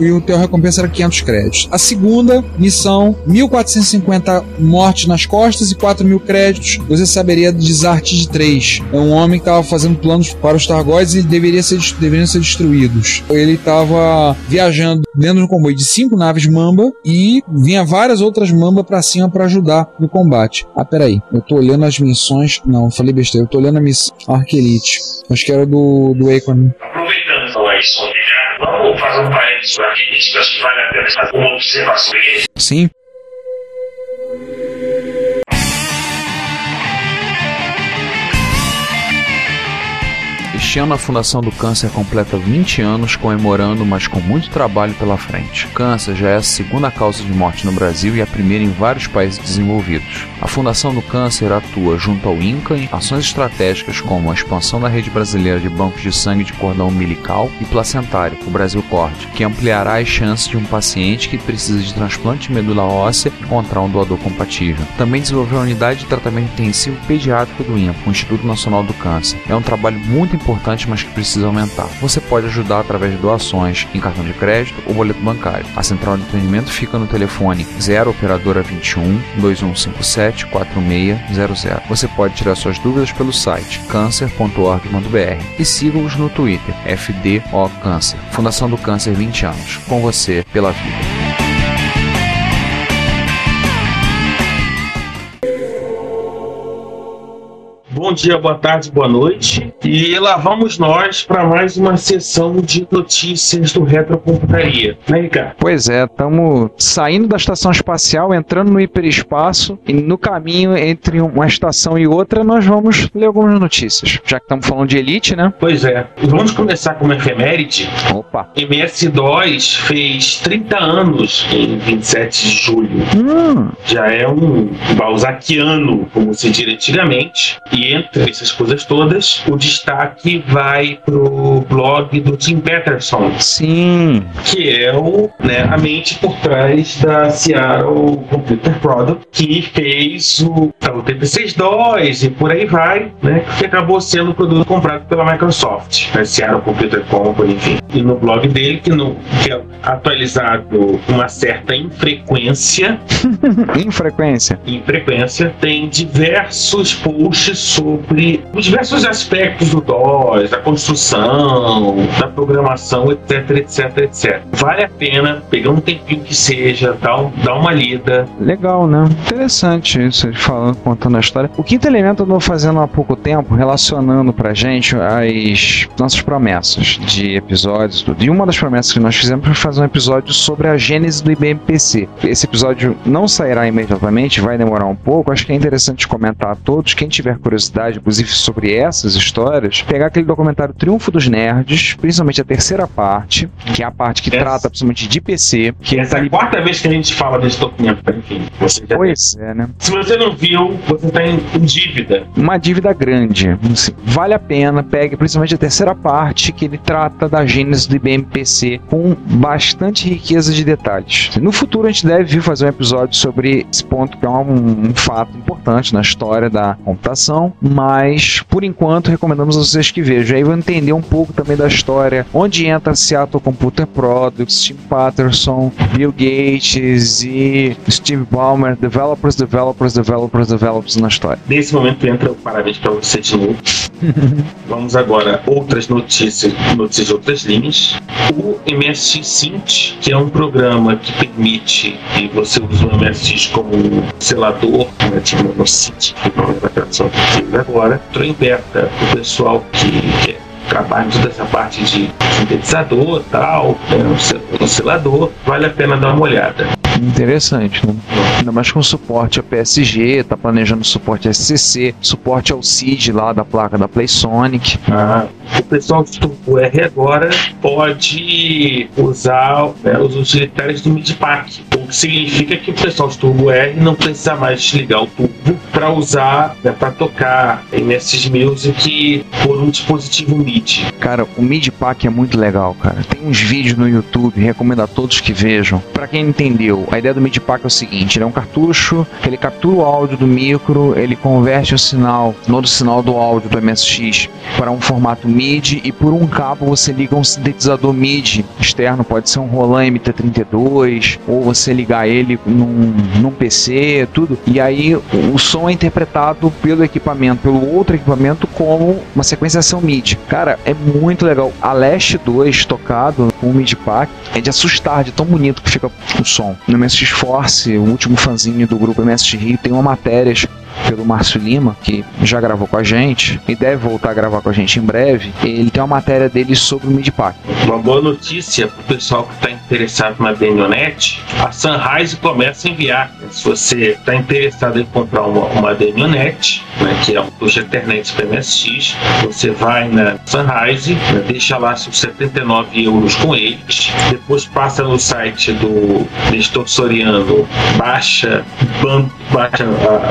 E o teu recompensa era 500 créditos. A segunda missão, 1450 mortes nas costas e 4 mil créditos. Você saberia de Zart de 3. É um homem que estava fazendo planos para os Targoides e deveria ser, deveriam ser destruídos. Ele estava viajando dentro de um comboio de 5 naves Mamba e vinha várias outras Mamba para cima para ajudar no combate. Ah, peraí, eu tô olhando as missões. Não, falei besteira, eu tô olhando a missão Arquelite. Acho que era do, do Acorn. Aproveitando falar isso, vamos fazer um parênteses aqui, que acho que vale a pena fazer uma observação aqui. Sim. Este ano a Fundação do Câncer completa 20 anos comemorando, mas com muito trabalho pela frente. O câncer já é a segunda causa de morte no Brasil e a primeira em vários países desenvolvidos. A Fundação do Câncer atua junto ao INCA em ações estratégicas como a expansão da rede brasileira de bancos de sangue de cordão umbilical e placentário, o Brasil Cord, que ampliará as chances de um paciente que precisa de transplante de medula óssea encontrar um doador compatível. Também desenvolveu a unidade de tratamento intensivo pediátrico do INCA, o Instituto Nacional do Câncer. É um trabalho muito importante, mas que precisa aumentar. Você pode ajudar através de doações em cartão de crédito ou boleto bancário. A central de atendimento fica no telefone 0 operadora 21 2157 4600. Você pode tirar suas dúvidas pelo site cancer.org.br e siga-os no Twitter FDO Câncer. Fundação do Câncer 20 anos. Com você pela vida. Bom dia, boa tarde, boa noite. E lá vamos nós para mais uma sessão de notícias do Retrocomputaria. Né, Ricardo? Pois é, estamos saindo da estação espacial, entrando no hiperespaço e no caminho entre uma estação e outra nós vamos ler algumas notícias. Já que estamos falando de Elite, né? Pois é. Vamos começar com uma efeméride. Opa. MS-DOS fez 30 anos em 27 de julho. Hum. Já é um balzaquiano, como se diria antigamente. E entre essas coisas todas, o destaque vai pro blog do Tim Peterson. Sim. Que é o, né, a mente por trás da Seattle Computer Product, que fez o, o TP6-DOS e por aí vai, né? Que acabou sendo o produto comprado pela Microsoft. A Seattle Computer Company, enfim. E no blog dele, que, no, que é atualizado com uma certa infrequência, [LAUGHS] Infrequência. infrequência, tem diversos posts sobre os diversos aspectos do DOS, da construção, da programação, etc, etc, etc. Vale a pena pegar um tempinho que seja, dar, um- dar uma lida. Legal, né? Interessante isso, ele falando, contando a história. O quinto elemento eu andou fazendo há pouco tempo, relacionando pra gente as nossas promessas de episódios tudo. E uma das promessas que nós fizemos foi fazer um episódio sobre a gênese do IBM PC. Esse episódio não sairá imediatamente, vai demorar um pouco. Acho que é interessante comentar a todos. Quem tiver curiosidade, inclusive, sobre essas histórias, pegar aquele documentário Triunfo dos Nerds, principalmente a terceira parte, que é a parte que Essa- trata principalmente de PC. Que essa é a quarta vez que a gente fala desse documento, enfim. Você já Pois é, né? Se você não viu, você está em, em dívida. uma dívida grande. Assim, Vale a pena, pegue principalmente a terceira parte, que ele trata da gênese do IBM PC com bastante riqueza de detalhes. No futuro a gente deve vir fazer um episódio sobre esse ponto, que é um, um fato importante na história da computação, mas por enquanto recomendamos a vocês que vejam. Aí vão entender um pouco também da história, onde entra Seattle Computer Products, Tim Patterson, Bill Gates e Steve Ballmer, developers, developers, developers, developers na história. Nesse momento entra o parabéns para você de novo. [LAUGHS] Vamos agora outras notícias, notícias de outras linhas. O MSX Synth, que é um programa que permite que você use o MSX como selador, né, tipo no Synth, que não é a tradução que eu fiz agora, entrou em beta o pessoal que quer trabalha toda essa parte de sintetizador tal, é, oscilador, vale a pena dar uma olhada. Interessante, né? Ainda mais com suporte a PSG, tá planejando suporte a SCC, suporte ao CID lá da placa da PlaySonic. Ah, o pessoal do Turbo R agora pode usar né, os utilitários do que significa que o pessoal do Turbo R não precisa mais desligar o turbo para usar, né, para tocar MS Music por um dispositivo MIDI. Cara, o MIDI Pack é muito legal, cara. Tem uns vídeos no YouTube, recomendo a todos que vejam. Pra quem entendeu, a ideia do MIDI Pack é o seguinte: ele é um cartucho que ele captura o áudio do micro, ele converte o sinal, no sinal do áudio do MSX para um formato MIDI e por um cabo você liga um sintetizador MIDI externo, pode ser um Roland MT32 ou você ligar ele num, num PC, tudo. E aí o som é interpretado pelo equipamento, pelo outro equipamento como uma sequenciação MIDI. Cara, é muito legal. A Last 2 tocado com o MIDI Pack é de assustar, de tão bonito que fica o som. No MSX Force, o último fanzinho do grupo MSX Rio, tem uma matéria pelo Márcio Lima, que já gravou com a gente e deve voltar a gravar com a gente em breve. Ele tem uma matéria dele sobre o MIDI Pack. Uma boa notícia para o pessoal que está interessado na Denionet, a Sunrise começa a enviar. Se você está interessado em comprar uma, uma Denionet, né, que é um puxa internet para MSX, você vai na Sunrise, né, deixa lá seus 79 euros com eles, depois passa no site do Nestor Soriano, baixa, bam- baixa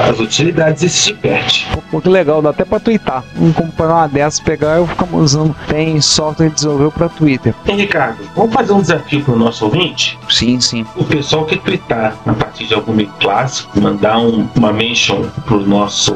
as utilidades e se diverte. Pô, que legal, dá até pra twittar. Vamos comprar uma dessas, pegar e ficar usando. Tem software que desenvolveu pra Twitter. Ricardo, vamos fazer um desafio para o nosso ouvinte? Sim, sim. O pessoal que twittar a partir de algum meio clássico, mandar um- uma mention pro nosso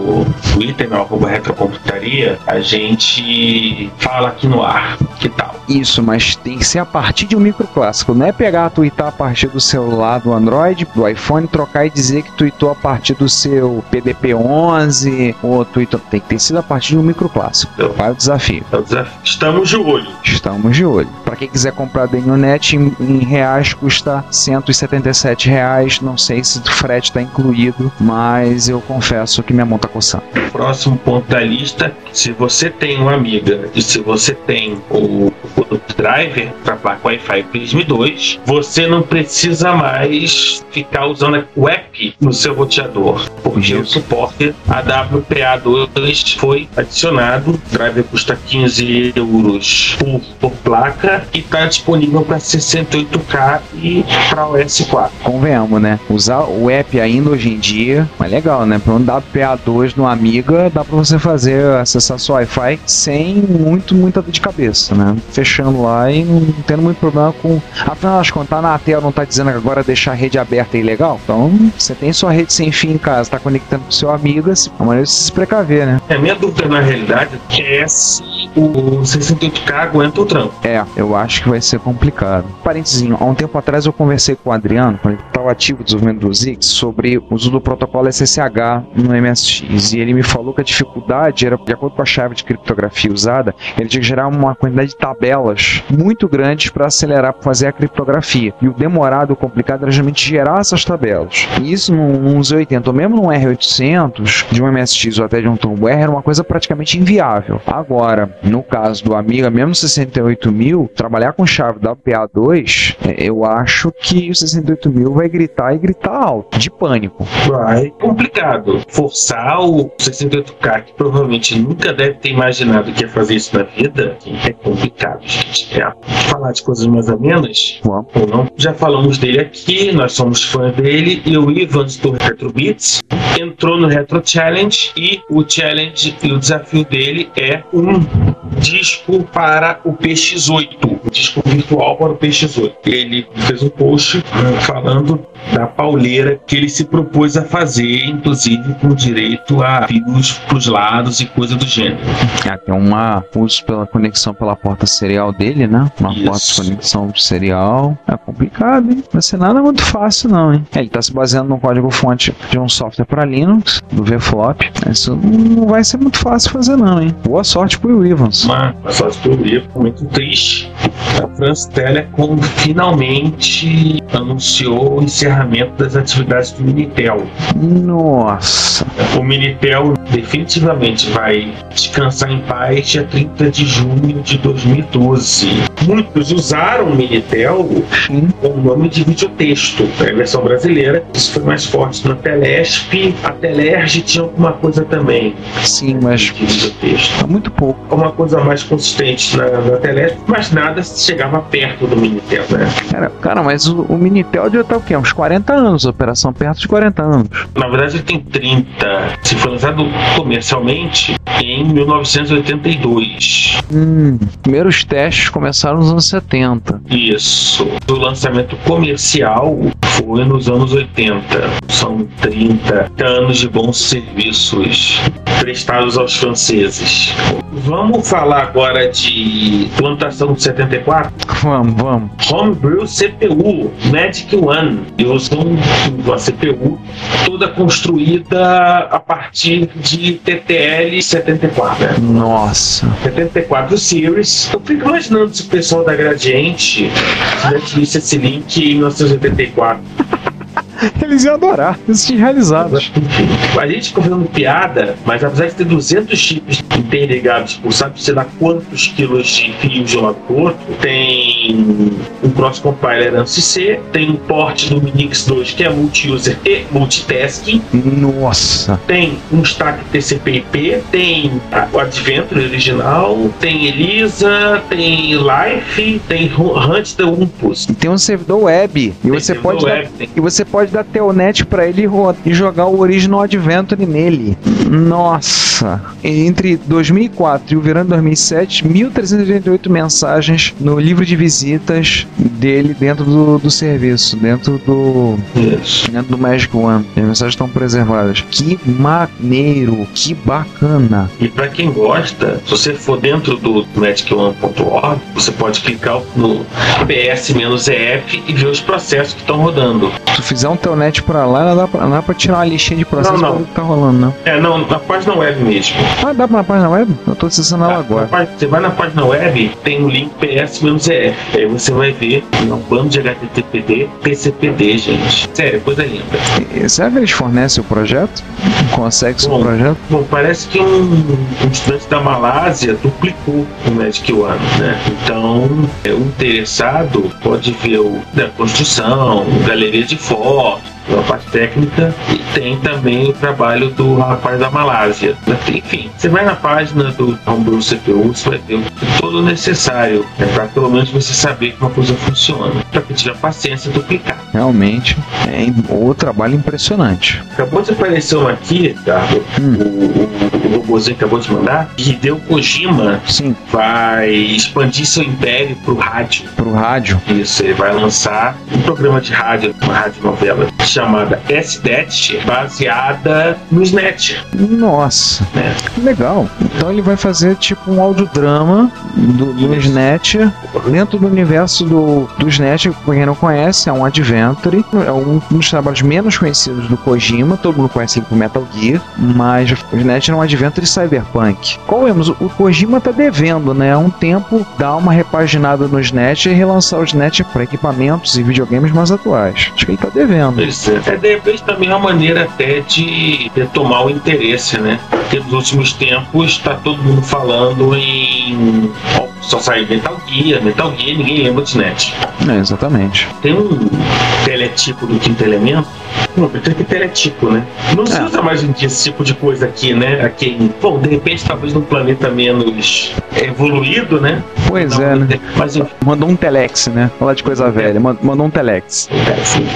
Twitter, no arroba retrocomputaria, a gente fala aqui no ar. Que tal? Isso, mas tem que ser a partir de um microclássico. Não é pegar, tweetar a partir do celular do Android, do iPhone, trocar e dizer que tweetou a partir do seu PDP-11 ou tweetou. Tem que ter sido a partir de um microclássico. Vai o desafio. É o desafio. Estamos de olho. Estamos de olho. Para quem quiser comprar Denionet em, em reais custa 177 reais. Não sei se o frete está incluído, mas eu confesso que minha mão tá coçando. Próximo ponto da lista: se você tem uma amiga e se você tem o, o driver para placa Wi-Fi Prism 2, você não precisa mais ficar usando o app no seu roteador, porque o suporte AWPA2 foi adicionado. O driver custa 15 euros por, por placa e está disponível para 68K e para OS 4. Convenhamos, né? Usar o app ainda hoje em dia é legal, né? Para um WPA2 no Amiga, dá para você fazer acessar seu Wi-Fi sem muito, muita dor de cabeça, né? Fechando lá e não tendo muito problema com. Afinal das contas, tá na tela, não tá dizendo que agora deixar a rede aberta é ilegal? Então, você tem sua rede sem fim em casa, tá conectando com seu amigo, assim, é uma maneira de se precaver, né? A minha dúvida na realidade é se o 68K aguenta o tranco. É, eu acho que vai ser complicado. Parentezinho, há um tempo atrás eu conversei com o Adriano, quando ele estava ativo no desenvolvimento do Zix, sobre o uso do protocolo SSH no MSX. E ele me falou que a dificuldade era, de acordo com a chave de criptografia usada, ele tinha que gerar uma quantidade de tabelas muito grandes para acelerar, para fazer a criptografia. E o demorado, o complicado era justamente gerar essas tabelas. E isso num, num Z80, ou mesmo num R800, de um MSX ou até de um Turbo R, era uma coisa praticamente inviável. Agora, no caso do Amiga, mesmo 68000, trabalhar com chave WPA2, é, eu acho que o 68000 vai gritar e gritar alto, de pânico. Vai complicado. Forçar o 68K, que provavelmente nunca deve ter imaginado que ia fazer isso na vida, é complicado, gente. É. Falar de coisas mais Vamos. ou não, já falamos dele aqui, nós somos fãs dele, e o Ivans do Retro Beats entrou no Retro Challenge e o challenge e o desafio dele é um disco para o PX8, um disco virtual para o PX8. Ele fez um post eh, falando da pauleira que ele se propôs a fazer, inclusive com direito a fios para os lados e coisa do gênero. Ah, tem uma uso pela conexão pela porta serial dele, né? Uma Isso. porta de conexão serial. É complicado, hein? Vai ser nada muito fácil, não, hein? É, ele tá se baseando no código-fonte de um software para Linux, do VFlop. Isso não vai ser muito fácil fazer, não, hein? Boa sorte pro Will Evans. Uma, uma só teoria muito triste. A France Telecom finalmente anunciou o encerramento das atividades do Minitel. Nossa. O Minitel definitivamente vai descansar em paz dia 30 de junho de 2012. Muitos usaram o Minitel com o nome de videotexto, é a versão brasileira. Isso foi mais forte na Telesp. A Telerge tinha alguma coisa também. Sim, mas de videotexto. muito pouco. Uma coisa mais consistente na, na Telesp, mas nada chegava perto do Minitel, né? Cara, cara mas o, o Minitel já tá o quê? Uns 40 anos, operação perto de 40 anos. Na verdade, ele tem 30. Se foi lançado comercialmente em 1982. Hum, primeiros testes começaram nos anos 70. Isso. O lançamento comercial foi nos anos 80. São 30 anos de bons serviços prestados aos franceses. Vamos falar agora de plantação de 74? Vamos, vamos. Homebrew CPU, Magic One. E usam uma CPU toda construída a partir de TTL 74. né? Nossa. 74 Series. Eu fico imaginando se o pessoal da Gradiente tivesse visto esse link em 1984. [LAUGHS] Eles iam adorar. Eles tinham realizados. A gente ficou fazendo piada, mas apesar de ter 200 chips interligados por sabe-se lá quantos quilos de fio de um lado outro, tem um cross compiler ANSI C, tem um port do Minix 2 que é multi-user e multitasking, Nossa. tem um stack TCP/IP, tem o Adventure original, tem Elisa, tem Life, tem Hu- Hunt the Umpus. E tem um servidor web. E você servidor pode web, dar, tem- e você pode dar telnet pra ele e e jogar o Original Adventure nele. Nossa. Entre 2004 e o verão de 2007, 1388 mensagens no livro de visitas dele dentro do, do serviço, dentro do Isso. dentro do Magic One. As mensagens estão preservadas. Que maneiro, que bacana. E para quem gosta, se você for dentro do magicone.org, você pode clicar no PS-EF e ver os processos que estão rodando. Se tu fizer um telnet pra lá, não dá pra, não dá pra tirar uma listinha de processo Não, não. que tá rolando, não. É, não, na página web mesmo. Ah, dá pra na página web? Eu tô acessando ela Na agora. pá- Você vai na página web, tem o link PS-EF. Aí você vai ver um plano de HTTPD, TCPD, gente. Sério, coisa linda. E- Será que eles fornecem o projeto? Consegue o Bom. projeto? Bom, parece que um, um estudante da Malásia duplicou o Magic One, né? Então, é, o interessado pode ver o, da construção, galeria de fotos, a parte técnica e tem também o trabalho do rapaz da Malásia. Enfim, você vai na página do Homebrew CPU, você vai ter todo o necessário né, para pelo menos você saber como a coisa funciona. Para quem tiver paciência, duplicar. Realmente, é o trabalho impressionante. Acabou de aparecer uma aqui, tá? O, o, o robôzinho acabou de mandar. Hideo Kojima Sim, vai expandir seu império pro rádio. pro rádio. Isso, ele vai lançar um programa de rádio, uma rádio novela chamada SDET, baseada no SNET. Nossa, Né? que legal. Então ele vai fazer tipo um audiodrama do, do. SNET dentro do universo do, do SNET, pra quem não conhece, é um Adventure, é um dos trabalhos menos conhecidos do Kojima, todo mundo conhece ele por Metal Gear, mas o SNET é um Adventure cyberpunk. Qual é? O Kojima tá devendo, né? Há um tempo dar uma repaginada no SNET e relançar o SNET para equipamentos e videogames mais atuais. Acho que ele tá devendo. Isso. É, de repente também é uma maneira até de retomar o interesse, né? Porque nos últimos tempos está todo mundo falando em. só saiu Metal Gear, Metal Gear, ninguém lembra de SNET. É, exatamente. Tem um teletipo do quinto elemento. Não, tem que teletipo, né? Não se É. usa mais hoje em dia esse tipo de coisa aqui, né? Aqui bom, de repente, talvez num planeta menos evoluído, né? Pois Não, é, né? Mas enfim, Mandou um telex, né? Falar de coisa velha. Man- Mandou um telex.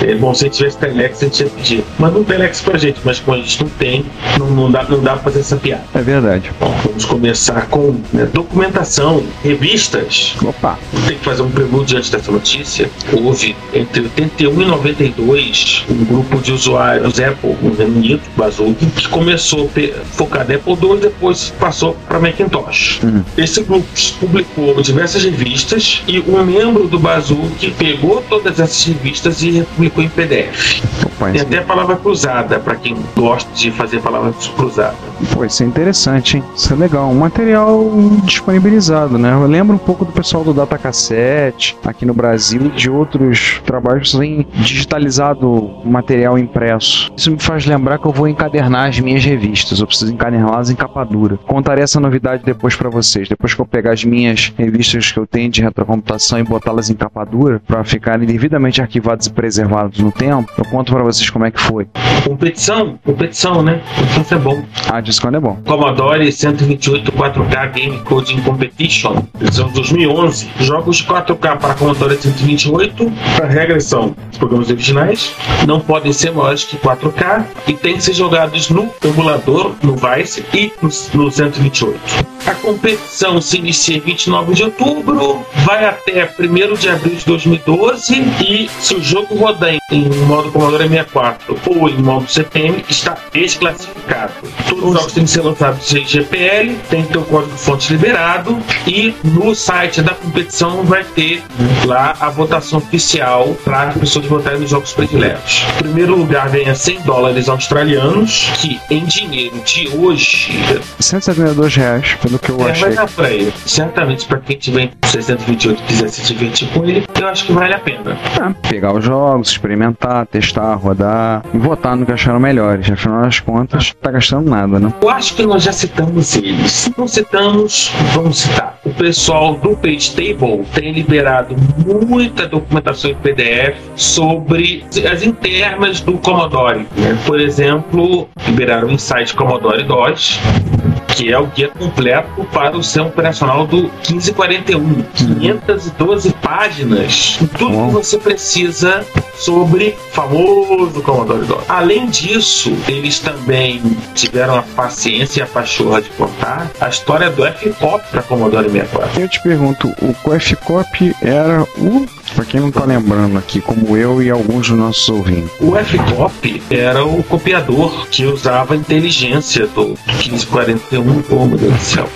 é bom, se a gente tivesse telex, a gente ia pedir. Manda um telex pra gente, mas como a gente não tem, não, não dá, não dá pra fazer essa piada. É verdade. Bom, vamos começar com né, documentação, revistas. Opa. Tem que fazer um prelúdio antes dessa notícia. Houve entre 81 e 92 um grupo de usuários Apple no Reino Unido, Bazooka, que começou a ter- focado em Apple II e depois passou para Macintosh. Hum. Esse grupo publicou diversas revistas e um membro do Bazooka pegou todas essas revistas e republicou em PDF. Tem até a palavra cruzada, pra quem gosta de fazer palavra cruzada. Pô, isso é interessante, hein? Isso é legal. Um material disponibilizado, né? Eu lembro um pouco do pessoal do Datacassette aqui no Brasil e de outros trabalhos que têm digitalizado material impresso. Isso me faz lembrar que eu vou encadernar as minhas revistas. Eu preciso encaderná-las em capa dura. Contarei essa novidade depois pra vocês. Depois que eu pegar as minhas revistas que eu tenho de retrocomputação e botá-las em capa dura para ficarem devidamente arquivadas e preservadas no tempo, eu conto pra vocês como é que foi. Competição, competição, né? Competição é bom. Ah, quando é bom. Commodore 128 4K Game Coding Competition, edição 2011. Jogos de 4K para Commodore 128. A regra são: os programas originais não podem ser maiores que 4K e têm que ser jogados no emulador, no Vice e no, no 128. A competição se inicia em 29 de outubro, vai até 1 de abril de 2012 e se o jogo rodar em, modo Commodore 64 ou em modo CPM, está desclassificado. Todos os jogos têm que ser lançados em GPL, tem que ter o código-fonte liberado e no site da competição vai ter lá a votação oficial para as pessoas votarem nos jogos prediletos. O primeiro lugar ganha 100 dólares australianos, que em dinheiro de hoje 172 reais, pelo que eu é, achei. vai dar pra ele. Certamente, pra quem tiver em 628 e quiser se divertir com ele, eu acho que vale a pena. Ah, pegar os jogos, experimentar, testar, rodar e votar no que acharam melhores. Afinal das contas, tá gastando nada, né? Eu acho que nós já citamos eles. Se não citamos, vamos citar. O pessoal do Page Table tem liberado muita documentação em PDF sobre as internas do Commodore. né? Por exemplo, liberaram o Insight Commodore DOS, que é o guia completo para o sistema operacional do 1541. 512 páginas, com tudo que você precisa sobre o famoso Commodore DOS. Além disso, eles também tiveram a paciência e a pachorra de contar a história do F-Pop para Commodore 64. Eu te pergunto, o F-Cop era o. Pra quem não tá lembrando aqui, como eu e alguns dos nossos ouvintes. O F-Cop era o copiador que usava a inteligência do 1541. Oh, meu Deus do céu.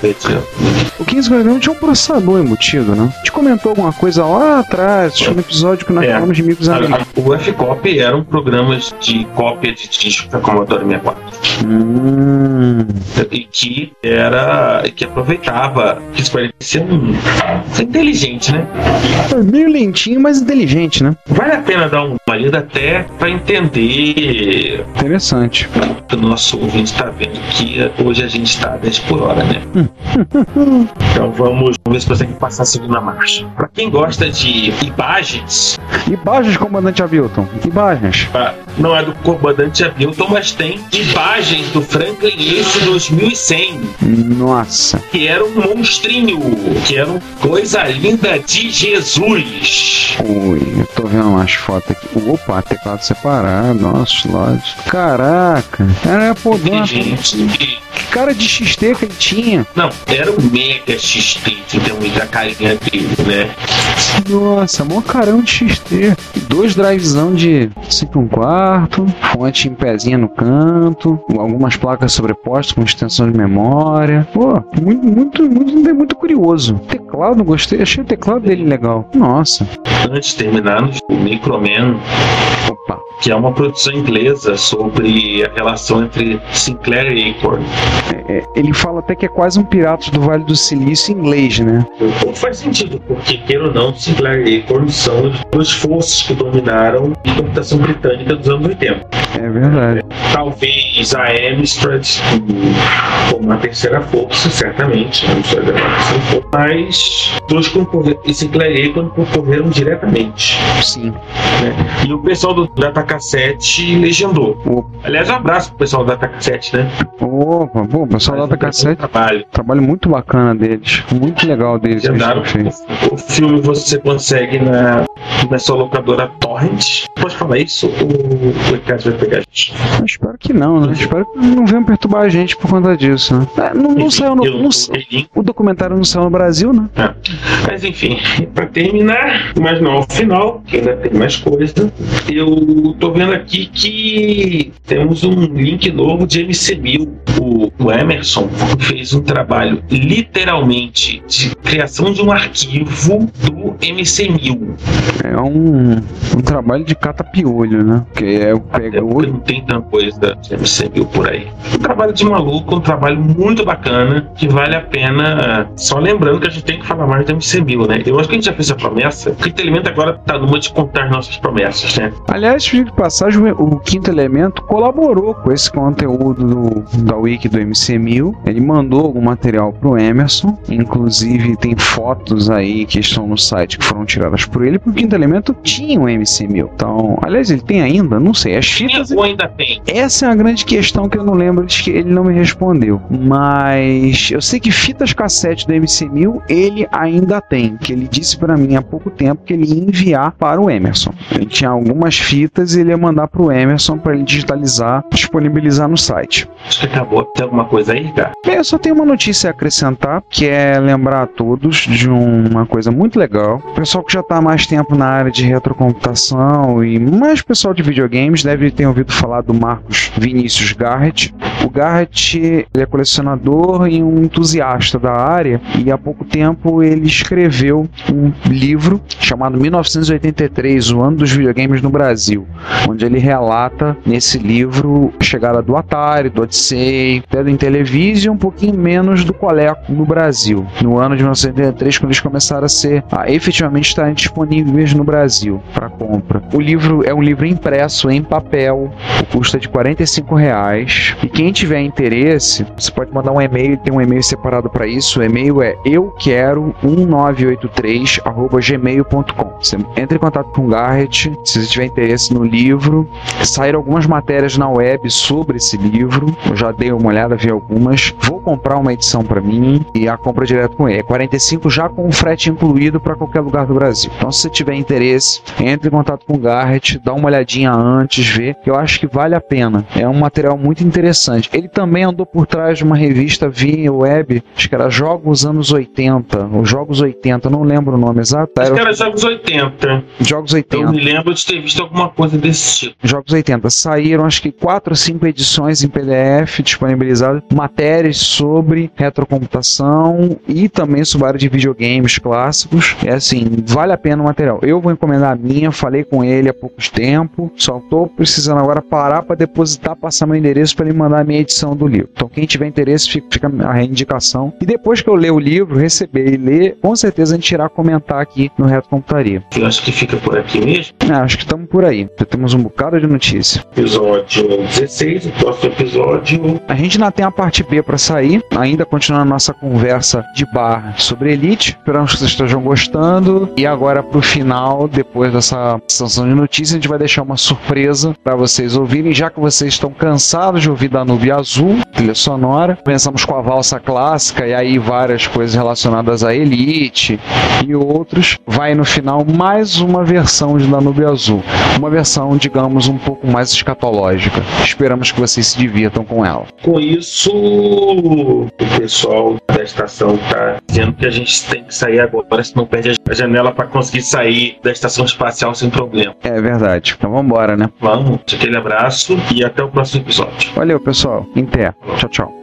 O 1541 tinha um processador embutido, né? A gente comentou alguma coisa lá atrás, acho que no episódio que nós É. falamos de micros amigos. a- O F-Cop eram programas de cópia de disco da Commodore 64. Hum. E que era. que aproveitava. Que isso parecia um. Foi inteligente, né? É meio lentinho, mas inteligente, né? Vale a pena dar uma lida até para entender. Interessante. O nosso ouvinte está vendo que hoje a gente está a 10 por hora, né? [LAUGHS] Então vamos, vamos ver se consegue passar a segunda marcha. Para quem gosta de imagens, Imagens, comandante Hamilton. Imagens. ah, não é do comandante Hamilton, mas tem imagens do Franklin Ace 2100, Nossa. que era um monstrinho, que era uma coisa linda de Jesus. Ui, eu tô vendo umas fotos aqui. Opa, teclado separado. Nossa, slots. Caraca. Era pô, dona- que cara de XT que ele tinha. não, era um Mega XT, que tem muita carinha dele, né? Nossa, mó carão de XT. Dois drivezão de 5 um quarto, fonte em pezinha no canto, algumas placas sobrepostas com extensão de memória. Pô, muito, muito, muito, muito curioso. Teclado, gostei, achei o teclado dele legal. Nossa. Antes de terminarmos, o Microman, Opa. que é uma produção inglesa sobre a relação entre Sinclair e Acorn. É, ele fala até que é quase um Piratas do Vale do Silício em inglês, né? Não faz sentido, porque, queira ou não, Sinclair e Acorn são as duas forças que dominaram a computação britânica dos anos 80. É verdade. Talvez a Amstrad como uma terceira força, certamente, terceira força, mas dois concorreram, e Sinclair e Acorn concorreram diretamente. Sim. né? E o pessoal do Datacassette legendou. Aliás, um abraço pro pessoal do Datacassette, né? Opa, pô, o pessoal da Faz um Cassete. trabalho. Trabalho muito bacana deles. Muito legal deles. Legendaram. feito. O filme você consegue na, na sua locadora Torrent. Pode falar isso? Ou o Ricardo vai pegar a gente? Eu espero que não, né? Espero que não venham perturbar a gente por conta disso, né? É, não, não saiu no, Eu não o documentário não saiu no Brasil, né? Ah, Mas enfim, para terminar, mas não ao final, que ainda tem mais coisa, eu tô vendo aqui que temos um link novo de MC1000. O, o Emerson fez um trabalho literalmente de criação de um arquivo do MC1000. É É um, um trabalho de catapiolho, né? Que é pega Porque não tem tanta coisa de MCU por aí. Um trabalho de maluco, um trabalho muito bacana, que vale a pena. Só lembrando que a gente tem que falar mais do MCU, né? Eu acho que a gente já fez a promessa. O Quinto Elemento agora tá numa de contar nossas promessas, né? Aliás, de passagem, o Quinto Elemento colaborou com esse conteúdo do, da Wiki do MC1000. Ele mandou algum material pro Emerson, inclusive tem fotos aí que estão no site que foram tiradas por ele, porque o Quinto Elemento tinha um MC1000. Então, aliás, ele tem ainda? Não sei. As fitas. Ou ainda tem? Essa é a grande questão que eu não lembro de que ele não me respondeu. Mas eu sei que fitas cassete do MC1000 ele ainda tem, que ele disse para mim há pouco tempo que ele ia enviar para o Emerson. Ele tinha algumas fitas e ele ia mandar para o Emerson para ele digitalizar, disponibilizar no site. Que acabou. Tem alguma coisa aí, cara? Bem, eu só tenho uma notícia a acrescentar, que é lembrar a todos de uma coisa muito legal. O pessoal que já está há mais tempo na área de retrocomputação e mais pessoal de videogames deve ter ouvido falar do Marcos Vinícius Garrett. O Garrett ele é colecionador e um entusiasta da área e há pouco tempo ele escreveu um livro chamado 1983, o ano dos videogames no Brasil, onde ele relata nesse livro a chegada do Atari, do Odyssey, até do Intellivision, um pouquinho menos do Coleco no Brasil, no ano de 1983, quando eles começaram a ser a efetivamente estarem disponíveis no Brasil para compra. O livro é um livro impresso em papel, custa de 45 reais. E quem tiver interesse, você pode mandar um e-mail, tem um e-mail separado para isso. O e-mail é eu quero 1983 gmail.com. Você entra em contato com o Garrett, se você tiver interesse no livro. Saíram algumas matérias na web sobre esse livro. Eu já dei uma olhada, vi algumas. Vou comprar uma edição para mim e a compra direto com ele. É 45 já com o frete incluído para qualquer lugar do Brasil. Então, se você tiver interesse, entre em contato com o Garrett, dá uma olhadinha antes, vê, que eu acho que vale a pena. É um material muito interessante. Ele também andou por trás de uma revista via web, acho que era Jogos Anos 80, os Jogos 80, não lembro o nome exato. Era Jogos 80. Jogos 80. Eu me lembro de ter visto alguma coisa desse tipo. Jogos 80. Saíram acho que quatro ou cinco edições em PDF disponibilizadas, matérias sobre retrocomputação e também sobre a área de videogames clássicos. É assim, vale a pena o material. Eu vou encomendar a minha, falei com ele há pouco tempo, só tô precisando agora parar para depositar, passar meu endereço para ele mandar a minha edição do livro. Então quem tiver interesse, fica, fica a indicação. E depois que eu ler o livro, receber e ler, com certeza a gente irá comentar aqui no Reto Computaria. Eu acho que fica por aqui mesmo. É, acho que estamos por aí. Já temos um bocado de notícia. Episódio 16, o próximo episódio. A gente ainda tem a parte B para sair, ainda continuando a nossa conversa de bar sobre Elite. Esperamos que vocês estejam gostando. E agora pro final, depois dessa sessão de notícias, a gente vai deixar uma surpresa para vocês ouvirem, já que vocês estão cansados de ouvir da Nube Azul, trilha sonora. Começamos com a valsa clássica e aí várias coisas relacionadas a Elite e outros. Vai no final mais uma versão de Danube Azul, uma versão, digamos, um pouco mais escatológica. Esperamos que vocês se divirtam com ela. Com isso, o pessoal da estação tá dizendo que a gente tem que sair agora, senão perde a janela para conseguir sair da estação espacial sem problema. É verdade. Então vamos embora, né? Vamos, aquele abraço e até o próximo episódio. Valeu, pessoal. Até. Tchau, tchau.